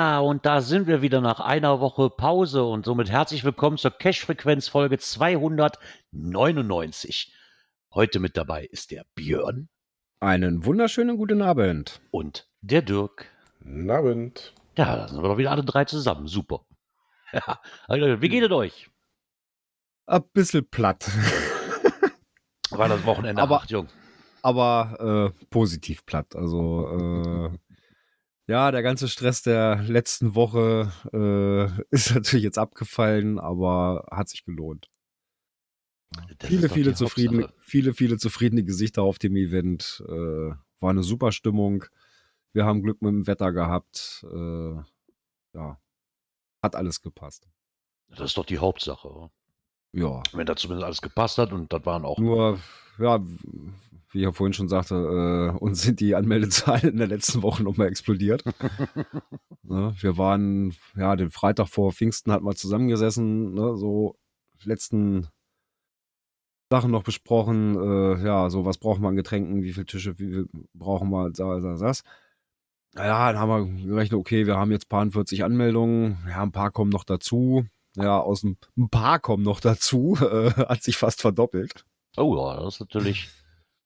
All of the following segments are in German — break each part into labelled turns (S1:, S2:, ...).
S1: Ja, und da sind wir wieder nach einer Woche Pause und somit herzlich willkommen zur Cash-Frequenz Folge 299. Heute mit dabei ist der Björn
S2: Einen wunderschönen guten Abend.
S1: und der Dirk.
S3: Guten Abend.
S1: Ja, da sind wir doch wieder alle drei zusammen. Super. Ja, wie geht es euch?
S2: Ein bisschen platt,
S1: War das Wochenende
S2: Aber-
S1: hart, Jung?
S2: aber äh, positiv platt. Also äh, ja, der ganze Stress der letzten Woche äh, ist natürlich jetzt abgefallen, aber hat sich gelohnt.
S1: Das
S2: viele, viele zufriedene,
S1: Hauptsache.
S2: viele, viele zufriedene Gesichter auf dem Event. Äh, war eine super Stimmung. Wir haben Glück mit dem Wetter gehabt. Äh, ja, hat alles gepasst.
S1: Das ist doch die Hauptsache. oder?
S2: Ja,
S1: Wenn da zumindest alles gepasst hat und das waren auch
S2: Nur, ja, wie ich ja vorhin schon sagte, äh, uns sind die Anmeldezahlen in der letzten Woche nochmal explodiert. ne, wir waren, ja, den Freitag vor Pfingsten hatten wir zusammengesessen, ne, so letzten Sachen noch besprochen, äh, ja, so was brauchen wir an Getränken, wie viele Tische, wie viel brauchen wir, das, das, das. Ja, dann haben wir gerechnet, okay, wir haben jetzt paar 40 Anmeldungen, ja, ein paar kommen noch dazu. Ja, aus dem, ein paar kommen noch dazu, äh, hat sich fast verdoppelt.
S1: Oh ja, das ist natürlich.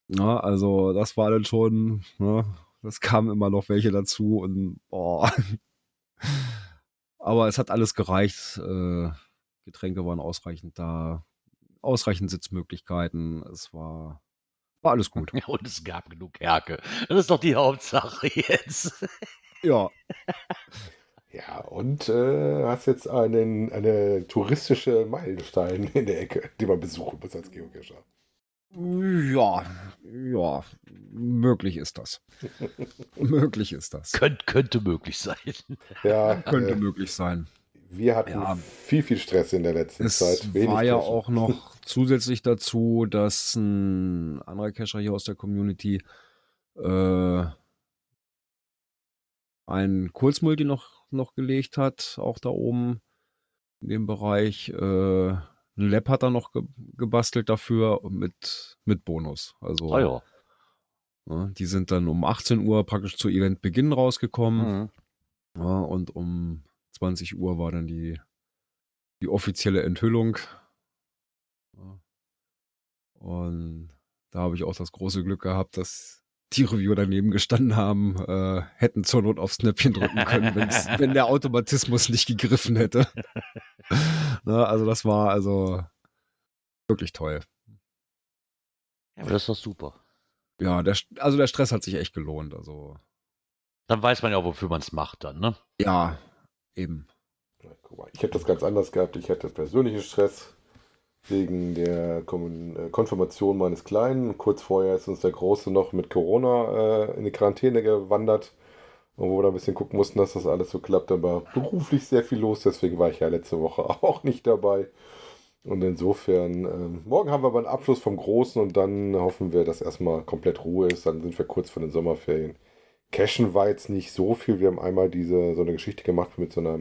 S2: Ja, also das war dann schon, ne, das kamen immer noch welche dazu und boah. Aber es hat alles gereicht. Äh, Getränke waren ausreichend da, ausreichend Sitzmöglichkeiten. Es war, war alles gut.
S1: Und es gab genug Herke. Das ist doch die Hauptsache jetzt.
S2: Ja,
S3: Ja, und äh, hast jetzt einen, eine touristische Meilenstein in der Ecke, die man besuchen muss als Geocacher.
S2: Ja, ja, möglich ist das. möglich ist das.
S1: Könnt, könnte möglich sein.
S3: Ja,
S2: Könnte
S3: äh,
S2: möglich sein.
S3: wir hatten
S2: Ja.
S3: viel, viel Stress in der letzten
S2: Es
S3: Zeit. Wenig
S2: war ja auch noch zusätzlich dazu, dass ein anderer Cacher hier aus der Community äh, ein Kurzmulti noch, noch gelegt hat, auch da oben in dem Bereich. Äh, ein Lab hat er noch ge gebastelt dafür mit, mit Bonus. Also
S1: Ah ja.
S2: ne, die sind dann um 18 Uhr praktisch zu Eventbeginn rausgekommen.
S1: Mhm.
S2: Ja, und um 20 Uhr war dann die, die offizielle Enthüllung. Ja. Und da habe ich auch das große Glück gehabt, dass die Reviewer daneben gestanden haben, äh, hätten zur Not aufs Knöpfchen drücken können, wenn's, wenn der Automatismus nicht gegriffen hätte. Na, also das war also wirklich toll.
S1: Ja, aber das ist doch super.
S2: Ja, der, also der Stress hat sich echt gelohnt. Also
S1: Dann weiß man ja auch, wofür man es macht dann, ne?
S2: ja, eben.
S3: Ja, guck mal, ich habe das ganz anders gehabt. Ich hatte persönlichen Stress wegen der äh, Konfirmation meines Kleinen. Kurz vorher ist uns der Große noch mit Corona äh, in die Quarantäne gewandert. Und wo wir da ein bisschen gucken mussten, dass das alles so klappt. War beruflich sehr viel los, deswegen war ich ja letzte Woche auch nicht dabei. Und insofern, ähm, morgen haben wir aber einen Abschluss vom Großen und dann hoffen wir, dass erstmal komplett Ruhe ist. Dann sind wir kurz vor den Sommerferien. Cashen war jetzt nicht so viel. Wir haben einmal diese so eine Geschichte gemacht mit so einer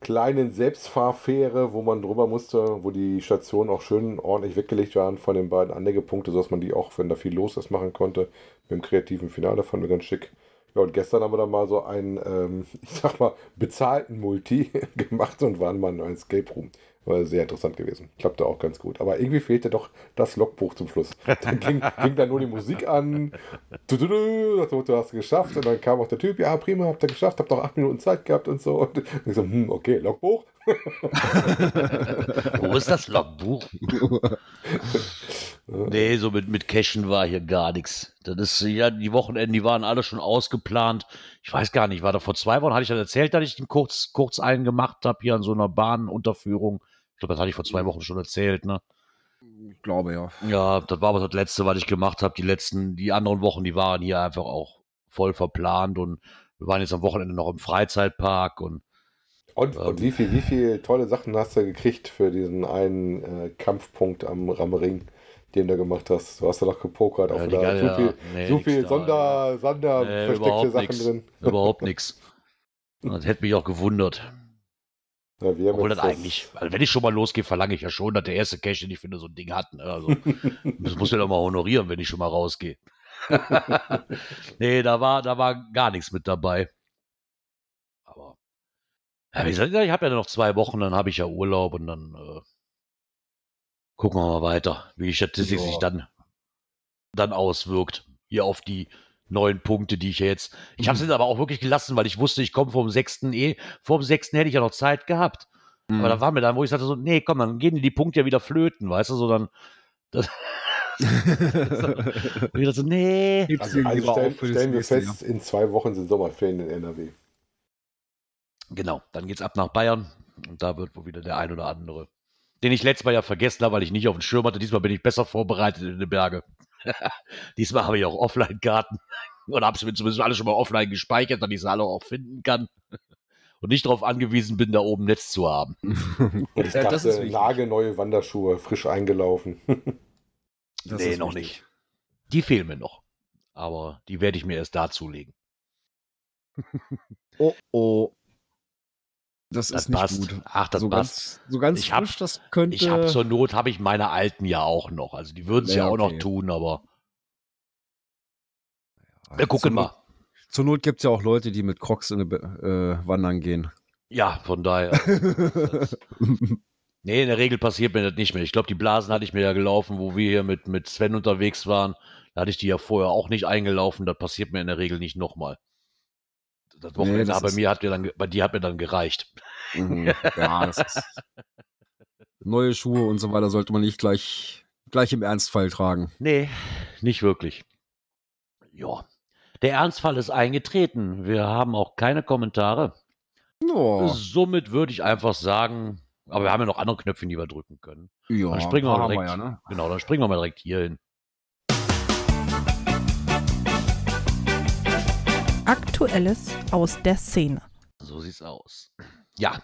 S3: kleinen Selbstfahrfähre, wo man drüber musste, wo die Stationen auch schön ordentlich weggelegt waren von den beiden Anlegepunkten, sodass man die auch, wenn da viel los ist, machen konnte. Mit dem kreativen Finale fanden wir ganz schick. Ja, und gestern haben wir dann mal so einen, ähm, ich sag mal, bezahlten Multi gemacht und waren mal in einem Escape Room. War sehr interessant gewesen. Klappte auch ganz gut. Aber irgendwie fehlte doch das Logbuch zum Schluss. Dann ging, ging da nur die Musik an. Du, du, du, Motto hast du geschafft. Und dann kam auch der Typ, ja, prima, habt ihr geschafft, habt noch acht Minuten Zeit gehabt und so. Und ich so, hm, okay, Logbuch.
S1: Wo ist das Logbuch? Nee, so mit, mit Cashen war hier gar nichts. Das ist, ja, die Wochenenden, die waren alle schon ausgeplant. Ich weiß gar nicht, war da vor zwei Wochen, hatte ich dann erzählt, dass ich den kurz, kurz einen gemacht habe, hier an so einer Bahnunterführung. Ich glaube, das hatte ich vor zwei Wochen schon erzählt, ne?
S2: Ich glaube ja.
S1: Ja, das war aber das letzte, was ich gemacht habe. Die letzten, die anderen Wochen, die waren hier einfach auch voll verplant und wir waren jetzt am Wochenende noch im Freizeitpark und
S3: Und,
S1: Ähm.
S3: und wie viel, wie viel tolle Sachen hast du gekriegt für diesen einen äh, Kampfpunkt am, am Ring, den du gemacht hast? Du hast ja noch gepokert, auch
S1: Ja,
S3: wieder
S1: geile-
S3: so viel,
S1: nee,
S3: so viel
S1: da,
S3: Sonder, Sonder
S1: Nee,
S3: versteckte
S1: überhaupt
S3: Sachen
S1: nix.
S3: drin.
S1: überhaupt nichts. Das hätte mich auch gewundert.
S3: Ja,
S1: Obwohl das eigentlich, also wenn ich schon mal losgehe, verlange ich ja schon, dass der erste Cash, den ich finde, so ein Ding hat. Ne? Also, das muss ich doch mal honorieren, wenn ich schon mal rausgehe. nee, da war, da war gar nichts mit dabei. Aber, ja, wie gesagt, ich habe ja noch zwei Wochen, dann habe ich ja Urlaub und dann äh, gucken wir mal weiter, wie die Statistik
S2: Ja.
S1: sich dann, dann auswirkt. Hier auf die neun Punkte, die ich jetzt. Ich habe es jetzt aber auch wirklich gelassen, weil ich wusste, ich komme vom sechsten eh. Vor dem sechsten hätte ich ja noch Zeit gehabt.
S2: Mhm.
S1: Aber da war mir dann, wo ich sagte so, nee, komm, dann gehen die Punkte ja wieder flöten, weißt du, so dann. Das, und ich dachte so, nee.
S3: Also, also stellen,
S2: auf für das
S3: stellen wir fest, in zwei Wochen sind Sommerferien in NRW.
S1: Genau, dann geht's ab nach Bayern und da wird wohl wieder der ein oder andere, den ich letztes Mal ja vergessen habe, weil ich nicht auf dem Schirm hatte. Diesmal bin ich besser vorbereitet in den Berge. Diesmal habe ich auch Offline-Karten oder habe sie zumindest alle schon mal offline gespeichert, damit ich sie alle auch finden kann und nicht darauf angewiesen bin, da oben Netz zu haben.
S3: Und ich
S2: Ja, das ist
S3: dachte,
S2: wichtig.
S3: nagelneue Wanderschuhe, frisch eingelaufen.
S2: Das
S1: nee,
S2: ist
S1: noch
S2: wichtig.
S1: nicht. Die fehlen mir noch. Aber die werde ich mir erst dazulegen.
S2: Oh, oh. Das,
S1: Das
S2: ist nicht
S1: passt.
S2: gut.
S1: Ach, das
S2: so
S1: passt.
S2: ganz, so ganz
S1: Ich hab-
S2: frisch, das könnte.
S1: Ich habe zur Not, habe ich meine alten ja auch noch. Also die würden es ja,
S2: Ja,
S1: auch noch
S2: okay.
S1: tun, aber
S2: Ja,
S1: wir gucken
S2: zur
S1: mal.
S2: Not, zur Not gibt es ja auch Leute, die mit Crocs in äh, wandern gehen.
S1: Ja, von daher. Nee, in der Regel passiert mir das nicht mehr. Ich glaube, die Blasen hatte ich mir ja gelaufen, wo wir hier mit, mit Sven unterwegs waren. Da hatte ich die ja vorher auch nicht eingelaufen. Das passiert mir in der Regel nicht nochmal. Das Wochenende
S2: das
S1: bei mir hat mir dann, bei dir hat mir dann gereicht.
S2: Mhm. ja, das ist. Neue Schuhe und so weiter sollte man nicht gleich, gleich im Ernstfall tragen.
S1: Nee, nicht wirklich. Ja. Der Ernstfall ist eingetreten. Wir haben auch keine Kommentare.
S2: Ja,
S1: Somit würde ich einfach sagen, aber wir haben ja noch andere Knöpfe, die wir drücken können.
S2: ja
S1: Dann springen wir mal
S2: wir
S1: direkt.
S2: ja, ne?
S1: Genau, dann springen wir mal direkt hier hin.
S4: Aktuelles aus der Szene.
S1: So sieht's aus. Ja,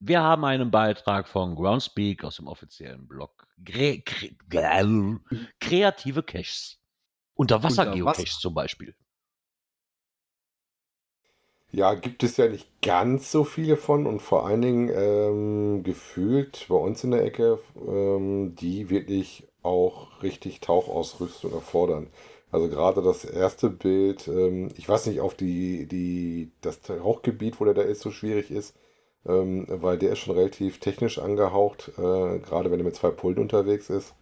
S1: wir haben einen Beitrag von Groundspeak aus dem offiziellen Blog. Kre Gre kreative Caches. Unterwasser-Geocaches
S2: Unterwasser.
S1: zum Beispiel.
S3: Ja, gibt es ja nicht ganz so viele von und vor allen Dingen ähm, gefühlt bei uns in der Ecke, ähm, die wirklich auch richtig Tauchausrüstung erfordern. Also gerade das erste Bild, ähm, ich weiß nicht, auf die, die, das Tauchgebiet, wo der da ist, so schwierig ist, ähm, weil der ist schon relativ technisch angehaucht, äh, gerade wenn er mit zwei Pullen unterwegs ist.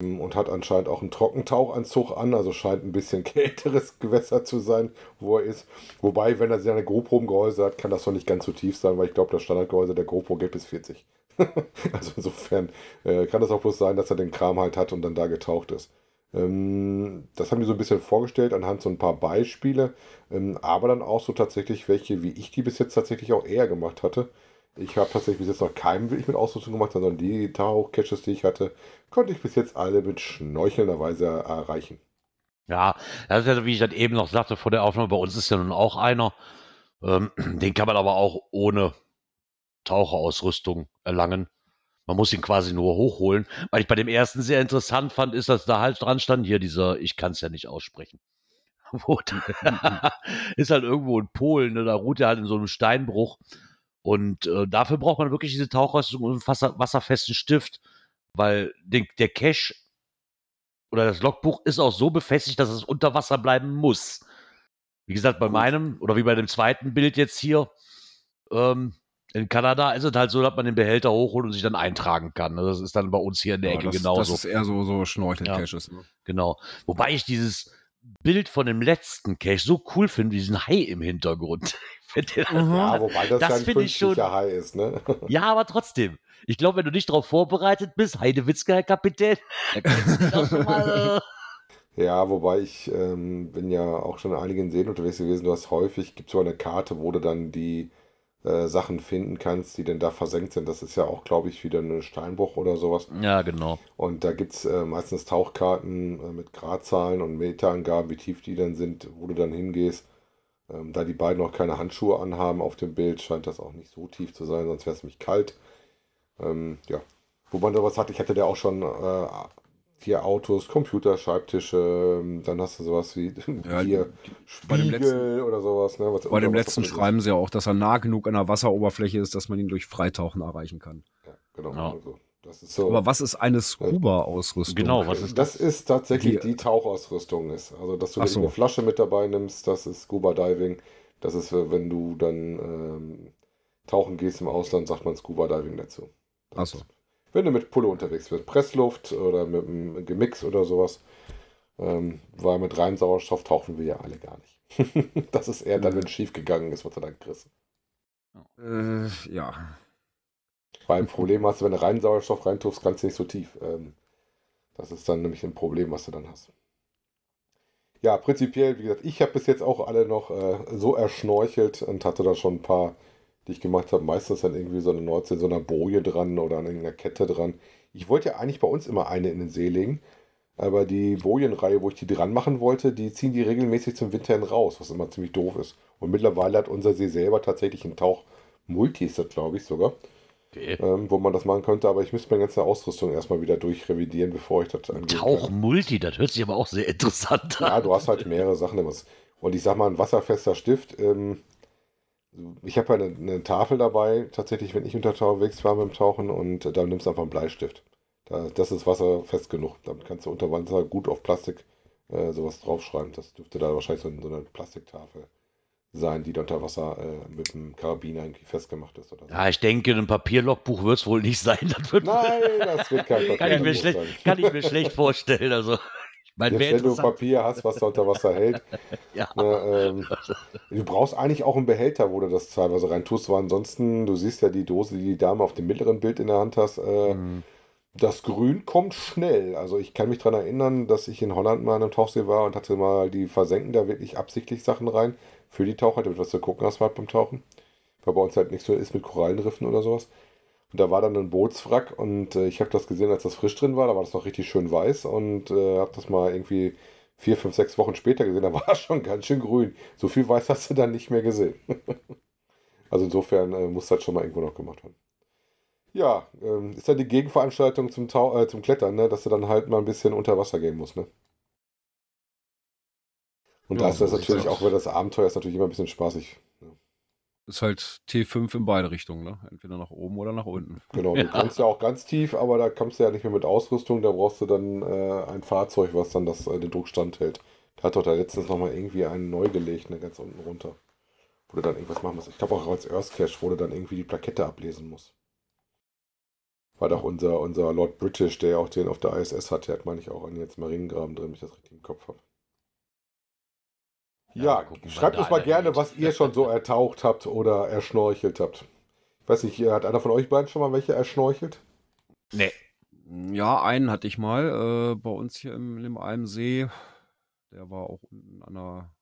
S3: Ähm, Und hat anscheinend auch einen Trockentauchanzug an, also scheint ein bisschen kälteres Gewässer zu sein, wo er ist. Wobei, wenn er seine GoPro im Gehäuse hat, kann das doch nicht ganz so tief sein, weil ich glaube, das Standardgehäuse der GoPro geht bis 40. also insofern äh, kann das auch bloß sein, dass er den Kram halt hat und dann da getaucht ist. Ähm, das haben die so ein bisschen vorgestellt anhand so ein paar Beispiele, ähm, aber dann auch so tatsächlich welche, wie ich die bis jetzt tatsächlich auch eher gemacht hatte. Ich habe tatsächlich bis jetzt noch keinen wirklich mit Ausrüstung gemacht, sondern die Tauchcatches, die ich hatte, konnte ich bis jetzt alle mit schnorchelnderweise erreichen.
S1: Ja, das ist ja, wie ich das eben noch sagte vor der Aufnahme, bei uns ist ja nun auch einer. Ähm, den kann man aber auch ohne Taucherausrüstung erlangen. Man muss ihn quasi nur hochholen. Was ich bei dem ersten sehr interessant fand, ist, dass da halt dran stand, hier dieser, ich kann es ja nicht aussprechen. Wo- ist halt irgendwo in Polen, ne? da ruht er halt in so einem Steinbruch. Und äh, dafür braucht man wirklich diese Tauchausrüstung und einen wasser, wasserfesten Stift, weil den, der Cache oder das Logbuch ist auch so befestigt, dass es unter Wasser bleiben muss. Wie gesagt, bei
S3: Gut.
S1: meinem oder wie bei dem zweiten Bild jetzt hier ähm, in Kanada ist es halt so, dass man den Behälter hochholt und sich dann eintragen kann. Das ist dann bei uns hier in der
S2: Ja,
S1: Ecke
S2: das,
S1: genauso.
S2: Das ist eher so, so Schnorchel-Caches. Ne?
S1: Genau. Wobei ich dieses Bild von dem letzten Cache so cool finde, diesen Hai im Hintergrund. Den-
S3: Ja, wobei das,
S1: Das
S3: ja ein
S1: ich schon-
S3: künstlicher Hai ist, ne?
S1: ja, aber trotzdem. Ich glaube, wenn du nicht darauf vorbereitet bist, Heidewitzka, Herr Kapitän, mal, äh,
S3: Ja, wobei ich ähm, bin ja auch schon in einigen Seen unterwegs gewesen. Du hast häufig, gibt es so eine Karte, wo du dann die äh, Sachen finden kannst, die denn da versenkt sind. Das ist ja auch, glaube ich, wieder ein Steinbruch oder sowas.
S1: Ja, genau.
S3: Und da gibt es äh, meistens Tauchkarten äh, mit Gradzahlen und Meterangaben, wie tief die dann sind, wo du dann hingehst. Ähm, da die beiden noch keine Handschuhe anhaben auf dem Bild, scheint das auch nicht so tief zu sein, sonst wäre es nämlich kalt. Ähm, ja, wo man sowas hat, ich hatte da auch schon hier Autos, Computer, Schreibtische, ähm, dann hast du sowas wie
S2: Ja,
S3: hier
S2: bei dem
S3: Spiegel
S2: letzten-
S3: oder sowas. Ne, was
S2: Bei dem letzten schreiben sie ja auch, dass er nah genug an der Wasseroberfläche ist, dass man ihn durch Freitauchen erreichen kann.
S3: Ja, genau.
S1: Ja.
S3: Also, das ist so.
S2: Aber was ist eine Scuba-Ausrüstung?
S1: Genau, was ist
S3: das ist tatsächlich
S2: Die-
S3: die Tauchausrüstung ist. Also, dass du
S2: so.
S3: eine Flasche mit dabei nimmst, das ist Scuba Diving. Das ist, wenn du dann ähm, tauchen gehst im Ausland, sagt man Scuba Diving dazu.
S2: Ach so.
S3: Wenn du mit Pulle unterwegs bist, Pressluft oder mit einem Gemix oder sowas, ähm, weil mit reinem Sauerstoff tauchen wir ja alle gar nicht. das ist eher dann, wenn es schief gegangen ist, was du dann kriegst.
S2: Äh, ja.
S3: Weil ein Problem hast du, wenn du reinen Sauerstoff reintust, kannst du nicht so tief. Ähm, das ist dann nämlich ein Problem, was du dann hast. Ja, prinzipiell, wie gesagt, ich habe bis jetzt auch alle noch äh, so erschnorchelt und hatte da schon ein paar, die ich gemacht habe. Meistens dann irgendwie so eine Nordsee, so einer Boje dran oder an irgendeiner Kette dran. Ich wollte ja eigentlich bei uns immer eine in den See legen, aber die Bojenreihe, wo ich die dran machen wollte, die ziehen die regelmäßig zum Winter hin raus, was immer ziemlich doof ist. Und mittlerweile hat unser See selber tatsächlich einen Tauch. Multi ist das, glaube ich, sogar
S1: Okay.
S3: ähm, wo man das machen könnte, aber ich müsste meine ganze Ausrüstung erstmal wieder durchrevidieren, bevor ich das angehen
S1: Tauch. Multi, das hört sich aber auch sehr interessant
S3: Ja,
S1: an.
S3: du hast halt mehrere Sachen immer. Und ich sag mal, ein wasserfester Stift. Ähm, ich habe ja eine, Tafel dabei, tatsächlich, wenn ich unterwegs war mit dem Tauchen und dann nimmst du einfach einen Bleistift. Da, das ist wasserfest genug. Damit kannst du unter Wasser gut auf Plastik äh, sowas draufschreiben. Das dürfte da wahrscheinlich so, eine Plastiktafel sein, die da unter Wasser äh, mit einem Karabiner irgendwie festgemacht ist oder so.
S1: Ja, ich denke, ein Papierlogbuch wird es wohl nicht sein. Das
S3: Nein, das wird kein Papier
S1: kann, ich mir
S3: sein.
S1: schlecht, kann ich mir schlecht vorstellen. Also, wäre
S3: Selbst wenn du. Papier hast, was da unter Wasser hält.
S1: Ja.
S3: Ne, ähm, du brauchst eigentlich auch einen Behälter, wo du das teilweise rein tust, weil ansonsten, du siehst ja die Dose, die die Dame auf dem mittleren Bild in der Hand hast, äh,
S1: Mhm.
S3: das Grün kommt schnell. Also ich kann mich daran erinnern, dass ich in Holland mal an einem Tauchsee war und hatte mal die versenken da wirklich absichtlich Sachen rein für die Taucher, damit was zu gucken hast halt beim Tauchen. Weil bei uns halt nicht so ist mit Korallenriffen oder sowas. Und da war dann ein Bootswrack und äh, ich habe das gesehen, als das frisch drin war. Da war das noch richtig schön weiß und äh, habe das mal irgendwie vier, fünf, sechs Wochen später gesehen. Da war es schon ganz schön grün. So viel weiß hast du dann nicht mehr gesehen. also insofern äh, muss das schon mal irgendwo noch gemacht werden. Ja, ähm, ist dann die Gegenveranstaltung zum, Tau äh, zum Klettern, ne? dass du dann halt mal ein bisschen unter Wasser gehen musst. Ne? Und
S2: Ja,
S3: da ist das natürlich auch, weil das Abenteuer ist natürlich immer ein bisschen spaßig.
S2: Ist halt T5 in beide Richtungen, ne? Entweder nach oben oder nach unten.
S3: Genau,
S1: Ja.
S3: du kannst ja auch ganz tief, aber da kommst du ja nicht mehr mit Ausrüstung, da brauchst du dann äh, ein Fahrzeug, was dann das, äh, den Druck standhält. Da hat doch da letztens nochmal irgendwie einen neu gelegt, ne, ganz unten runter. Wo du dann irgendwas machen musst. Ich glaube auch als Earth Cache, wo du dann irgendwie die Plakette ablesen musst. War doch unser, unser Lord British, der ja auch den auf der ISS hat, der hat, meine ich, auch einen jetzt Mariengraben drin, wenn ich das richtig im Kopf habe.
S1: Ja, gucken,
S3: schreibt uns mal
S1: einer
S3: gerne,
S1: geht.
S3: was ihr schon so ertaucht habt oder erschnorchelt habt. Ich weiß nicht, hat einer von euch beiden schon mal welche erschnorchelt?
S1: Nee.
S2: Ja, einen hatte ich mal äh, bei uns hier im, im Almsee. Der war auch unten an der,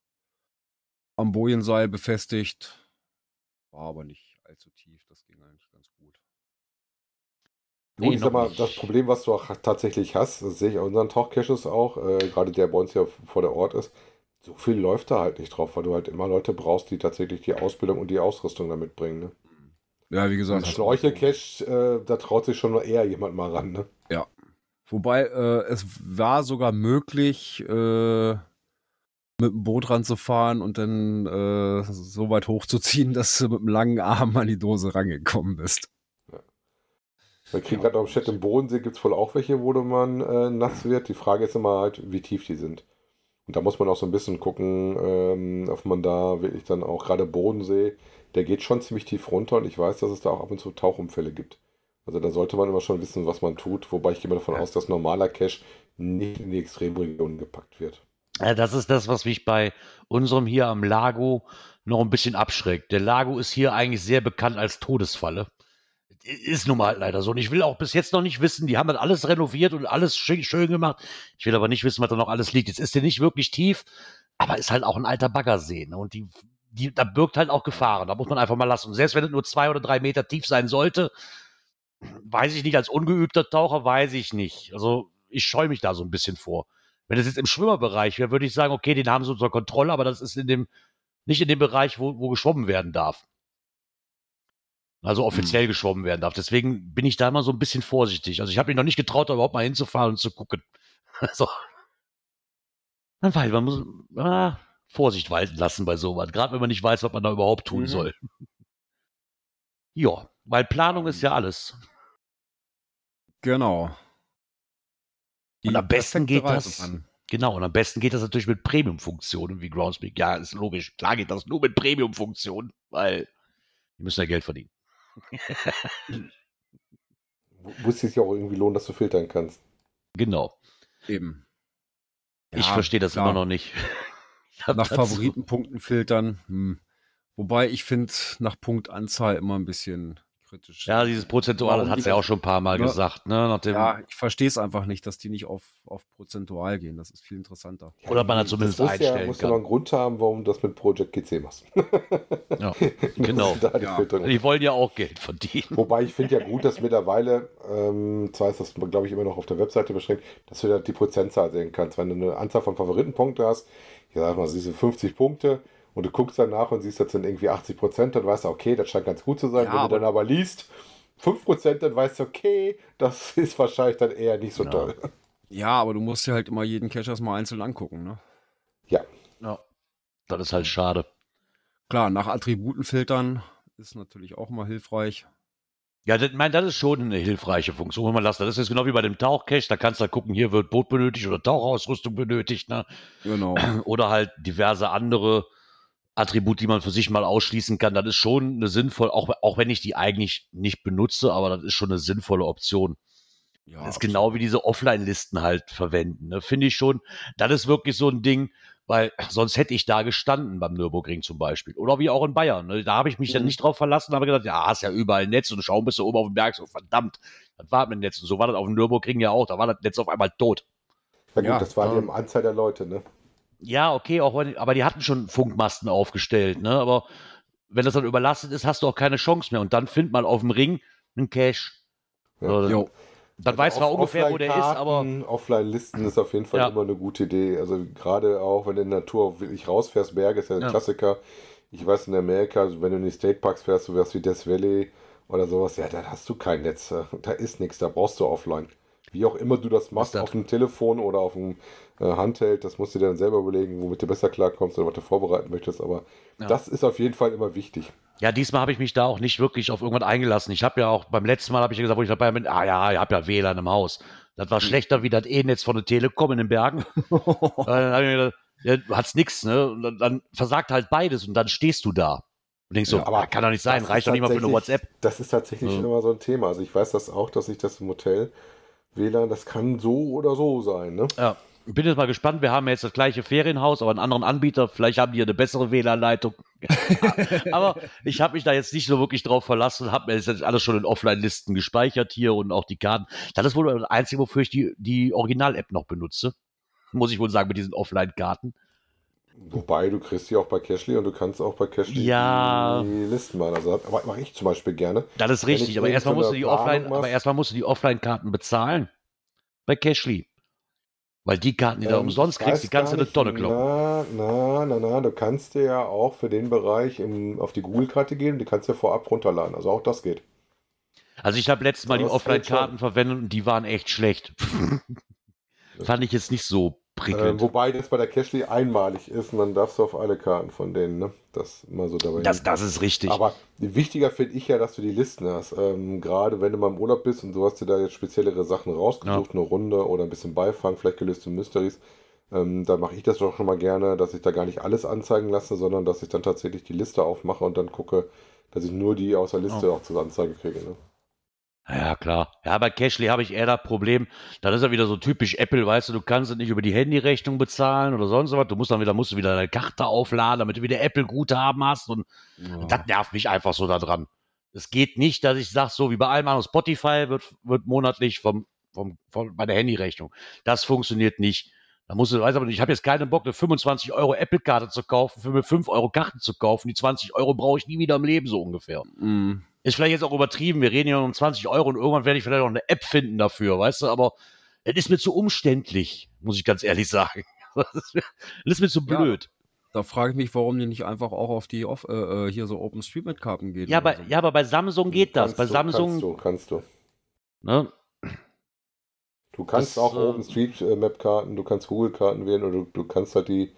S2: am Bojenseil befestigt. War aber nicht allzu tief. Das ging eigentlich ganz gut.
S1: Nee,
S3: Gut, ich sag mal,
S1: nicht.
S3: das Problem, was du auch tatsächlich hast, das sehe ich auch in unseren Tauchcaches auch, äh, gerade der bei uns ja vor der Ort ist, so viel läuft da halt nicht drauf, weil du halt immer Leute brauchst, die tatsächlich die Ausbildung und die Ausrüstung damit bringen. Ne?
S2: Ja, wie gesagt. du-
S3: Schnorchelcache, äh, da traut sich schon eher jemand mal ran. Ne?
S2: Wobei äh, es war sogar möglich, äh, mit dem Boot ranzufahren und dann äh, so weit hochzuziehen, dass du mit einem langen Arm an die Dose rangekommen bist.
S3: Wir kriegen gerade auf dem Chat im Bodensee gibt es wohl auch welche, wo man äh, nass wird. Die Frage ist immer halt, wie tief die sind. Und da muss man auch so ein bisschen gucken, ähm, ob man da wirklich dann auch, gerade Bodensee, der geht schon ziemlich tief runter und ich weiß, dass es da auch ab und zu Tauchunfälle gibt. Also da sollte man immer schon wissen, was man tut, wobei ich gehe mal davon aus, dass normaler Cache nicht in die Extremregionen gepackt wird.
S1: Ja, das ist das, was mich bei unserem hier am Lago noch ein bisschen abschreckt. Der Lago ist hier eigentlich sehr bekannt als Todesfalle. Ist nun mal halt leider so. Und ich will auch bis jetzt noch nicht wissen, die haben das alles renoviert und alles schön, schön gemacht. Ich will aber nicht wissen, was da noch alles liegt. Jetzt ist der nicht wirklich tief, aber ist halt auch ein alter Baggersee. Ne? Und die die, da birgt halt auch Gefahren. Da muss man einfach mal lassen. Und selbst wenn es nur zwei oder drei Meter tief sein sollte, weiß ich nicht, als ungeübter Taucher weiß ich nicht. Also ich scheue mich da so ein bisschen vor. Wenn es jetzt im Schwimmerbereich wäre, würde ich sagen, okay, den haben sie unter Kontrolle, aber das ist in dem, nicht in dem Bereich, wo, wo geschwommen werden darf. Also offiziell hm. geschwommen werden darf. Deswegen bin ich da immer so ein bisschen vorsichtig. Also ich habe mich noch nicht getraut, da überhaupt mal hinzufahren und zu gucken. Also, weil man muss ah, Vorsicht walten lassen bei sowas. Gerade wenn man nicht weiß, was man da überhaupt tun mhm. soll. ja, weil Planung ist ja alles.
S2: Genau.
S1: Die und am besten geht das. Genau, und am besten geht das natürlich mit Premium-Funktionen wie Groundspeak. Ja, ist logisch. Klar geht das nur mit Premium-Funktionen, weil die müssen ja Geld verdienen.
S3: Muss sich ja auch irgendwie lohnen, dass du filtern kannst.
S1: Genau.
S2: Eben.
S1: ich verstehe das klar. immer noch nicht.
S2: Nach Favoritenpunkten filtern. Hm. Wobei ich finde nach Punktanzahl immer ein bisschen kritisch.
S1: Ja, dieses Prozentuale hat es ja auch schon ein paar Mal ne? gesagt. Ne?
S2: ja, ich verstehe es einfach nicht, dass die nicht auf, auf prozentual gehen. Das ist viel interessanter.
S1: Ja, Oder man hat zumindest
S3: muss
S1: einstellen ja,
S3: muss kann. ja einen Grund haben, warum du das mit Project GC machst.
S1: ja, genau.
S3: ja.
S1: Die wollen ja auch Geld verdienen.
S3: Wobei ich finde ja gut, dass mittlerweile, ähm, zwar ist das, glaube ich, immer noch auf der Webseite beschränkt, dass du da die Prozentzahl sehen kannst. Wenn du eine Anzahl von Favoritenpunkten hast, ich sag mal, diese 50 Punkte, und du guckst danach und siehst jetzt dann irgendwie 80 Prozent, dann weißt du, okay, das scheint ganz gut zu sein. Ja, Wenn du dann aber liest, 5 Prozent, dann weißt du, okay, das ist wahrscheinlich dann eher nicht so
S2: ja.
S3: toll.
S2: Ja, aber du musst dir halt immer jeden Cache erstmal einzeln angucken, ne?
S3: Ja.
S1: Ja. Das ist halt schade.
S2: Klar, nach Attributen filtern ist natürlich auch mal hilfreich.
S1: Ja, das, mein, das ist schon eine hilfreiche Funktion, wenn man das. Das ist genau wie bei dem Tauchcache. Da kannst du halt gucken, hier wird Boot benötigt oder Tauchausrüstung benötigt. Ne?
S2: Genau.
S1: Oder halt diverse andere Attribut, die man für sich mal ausschließen kann, das ist schon eine sinnvolle, auch, auch wenn ich die eigentlich nicht benutze, aber das ist schon eine sinnvolle Option. Ja, das ist absolut. genau wie diese Offline-Listen halt verwenden. Ne? Finde ich schon, das ist wirklich so ein Ding, weil sonst hätte ich da gestanden beim Nürburgring zum Beispiel. Oder wie auch in Bayern. Ne? Da habe ich mich mhm. dann nicht drauf verlassen, habe gedacht, ja, hast ja überall Netz und schauen bist du oben auf dem Berg, so verdammt, das war mit Netz. Und so war das auf dem Nürburgring ja auch, da war das Netz auf einmal tot.
S3: Ja gut, ja, das war die Anzahl der Leute, ne?
S1: Ja, okay, auch wenn, aber die hatten schon Funkmasten aufgestellt, ne? Aber wenn das dann überlastet ist, hast du auch keine Chance mehr. Und dann findet man auf dem Ring einen Cache. Ja. So, dann, dann also weiß man ungefähr, wo der ist, aber.
S3: Offline-Listen ist auf jeden Fall ja. immer eine gute Idee. Also gerade auch, wenn du in der Natur wirklich rausfährst, Berge ist ja ein ja. Klassiker. Ich weiß in Amerika, wenn du in die State Parks fährst, du wärst wie Death Valley oder sowas, ja, da hast du kein Netz. Da ist nichts, da brauchst du offline. Wie auch immer du das machst, das? auf dem Telefon oder auf dem äh, Handheld, das musst du dir dann selber überlegen, womit du besser klarkommst oder was du vorbereiten möchtest. Aber ja. das ist auf jeden Fall immer wichtig.
S1: Ja, diesmal habe ich mich da auch nicht wirklich auf irgendwas eingelassen. Ich habe ja auch beim letzten Mal habe ich ja gesagt, wo ich dabei bin, ah ja, ich habe ja WLAN im Haus. Das war hm. schlechter wie das E-Netz von der Telekom in den Bergen. dann habe ich mir gedacht, ja, du hast nichts, ne? Und dann, dann, versagt halt beides und dann stehst du da. Und denkst so, ja, aber ah, kann doch nicht sein, reicht doch nicht mal für eine WhatsApp.
S3: Das ist tatsächlich ja. immer so ein Thema. Also ich weiß das auch, dass ich das im Hotel WLAN, das kann so oder so sein. Ne?
S1: Ja. Ich bin jetzt mal gespannt. Wir haben jetzt das gleiche Ferienhaus, aber einen anderen Anbieter. Vielleicht haben die eine bessere WLAN-Leitung. aber ich habe mich da jetzt nicht so wirklich drauf verlassen. Habe mir jetzt alles schon in Offline-Listen gespeichert hier und auch die Karten. Das ist wohl das Einzige, wofür ich die, die Original-App noch benutze. Muss ich wohl sagen, mit diesen Offline-Karten.
S3: Wobei, du kriegst die auch bei Cashly und du kannst auch bei Cashly
S1: ja.
S3: die Listen machen. Also mache ich zum Beispiel gerne.
S1: Das ist richtig, aber erstmal musst du die Offline, aber erstmal musst du die Offline-Karten bezahlen. Bei Cashly. Weil die Karten, die ähm, du umsonst kriegst, die kannst du eine Tonne kloppen.
S3: Na, na, na, na, du kannst dir ja auch für den Bereich im, auf die Google-Karte gehen, die kannst du ja vorab runterladen. Also auch das geht.
S1: Also ich habe letztes Mal die Offline-Karten verwendet und die waren echt schlecht. Fand ich jetzt nicht so
S3: prickelnd. Äh, wobei das bei der Cashly einmalig ist und dann darfst du auf alle Karten von denen, ne? Das mal so dabei.
S1: Das, das ist richtig.
S3: Aber wichtiger finde ich ja, dass du die Listen hast. Ähm, Gerade wenn du mal im Urlaub bist und du hast dir da jetzt speziellere Sachen rausgesucht, ja. eine Runde oder ein bisschen Beifang, vielleicht gelöste Mysteries. Ähm, da mache ich das doch schon mal gerne, dass ich da gar nicht alles anzeigen lasse, sondern dass ich dann tatsächlich die Liste aufmache und dann gucke, dass ich nur die aus der Liste oh. auch zur Anzeige kriege. Ne?
S1: Ja, klar. Ja, bei Cashly habe ich eher das Problem, dann ist er wieder so typisch Apple, weißt du, du kannst es nicht über die Handyrechnung bezahlen oder sonst was. Du musst dann wieder, musst du wieder deine Karte aufladen, damit du wieder Apple-Guthaben hast und ja. das nervt mich einfach so daran. Es geht nicht, dass ich sage, so wie bei allem anderen, Spotify wird, wird monatlich vom, vom, vom, bei der Handyrechnung. Das funktioniert nicht. Da musst du, weißt aber, ich habe jetzt keinen Bock, eine 25 Euro Apple-Karte zu kaufen, für mir 5 Euro Karten zu kaufen. Die 20 Euro brauche ich nie wieder im Leben, so ungefähr.
S2: Mm.
S1: Ist vielleicht jetzt auch übertrieben. Wir reden ja um 20 Euro und irgendwann werde ich vielleicht auch eine App finden dafür, weißt du, aber es ist mir zu umständlich, muss ich ganz ehrlich sagen. Das ist mir, zu
S2: Ja.
S1: blöd.
S2: Da frage ich mich, warum die nicht einfach auch auf die off, äh, äh, hier so OpenStreetMap-Karten gehen.
S1: Ja,
S2: so.
S1: ja, aber bei Samsung geht das.
S3: Kannst
S1: Bei
S3: du,
S1: Samsung,
S3: Kannst du, kannst du.
S1: ne?
S3: Du kannst
S1: Das,
S3: auch
S1: äh,
S3: OpenStreetMap-Karten, du kannst Google-Karten wählen oder du, du kannst halt die,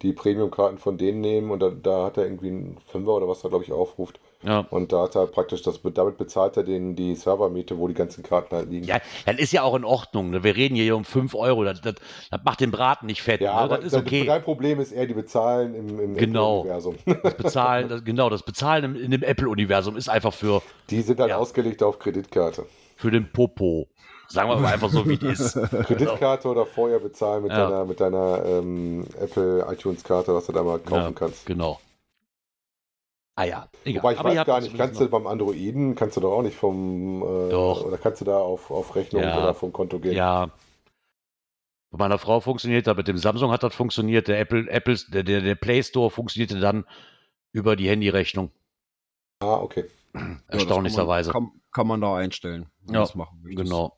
S3: die Premium-Karten von denen nehmen und da, da hat er irgendwie einen Fünfer oder was er, glaube ich, aufruft.
S1: Ja.
S3: Und da hat er praktisch das, damit bezahlt er den die Servermiete, wo die ganzen Karten halt liegen.
S1: Ja, das ist ja auch in Ordnung. Ne? Wir reden hier um 5 Euro. Das, das, das macht den Braten nicht fett.
S3: Ja,
S1: ne?
S3: aber
S1: Das ist
S3: dein-
S1: okay.
S3: dein Problem ist eher, die bezahlen im, im
S1: Genau.
S3: Apple-Universum.
S1: Das Bezahlen, das, genau, das Bezahlen im, in dem Apple-Universum ist einfach für,
S3: Die sind halt
S1: Ja.
S3: ausgelegt auf Kreditkarte.
S1: für den Popo. Sagen wir mal einfach so, wie es ist.
S3: Kreditkarte oder vorher bezahlen mit
S1: Ja.
S3: deiner, mit deiner ähm, Apple iTunes-Karte, was du da mal kaufen
S1: Ja,
S3: kannst.
S1: Genau. Ah ja, egal.
S3: Wobei ich
S1: Aber
S3: weiß gar
S1: das
S3: nicht, kannst du beim Androiden, kannst du doch auch nicht vom, äh,
S1: Doch.
S3: oder kannst du da auf, auf Rechnung
S1: Ja.
S3: oder vom Konto gehen?
S1: Ja. Bei meiner Frau funktioniert das, mit dem Samsung hat das funktioniert, der Apple, Apples, der, der, der Play Store funktionierte dann über die Handyrechnung.
S3: Ah, okay.
S2: Ja, das
S1: Erstaunlicherweise.
S2: Kann man, kann, kann man da einstellen.
S1: Ja,
S2: das machen.
S1: Genau.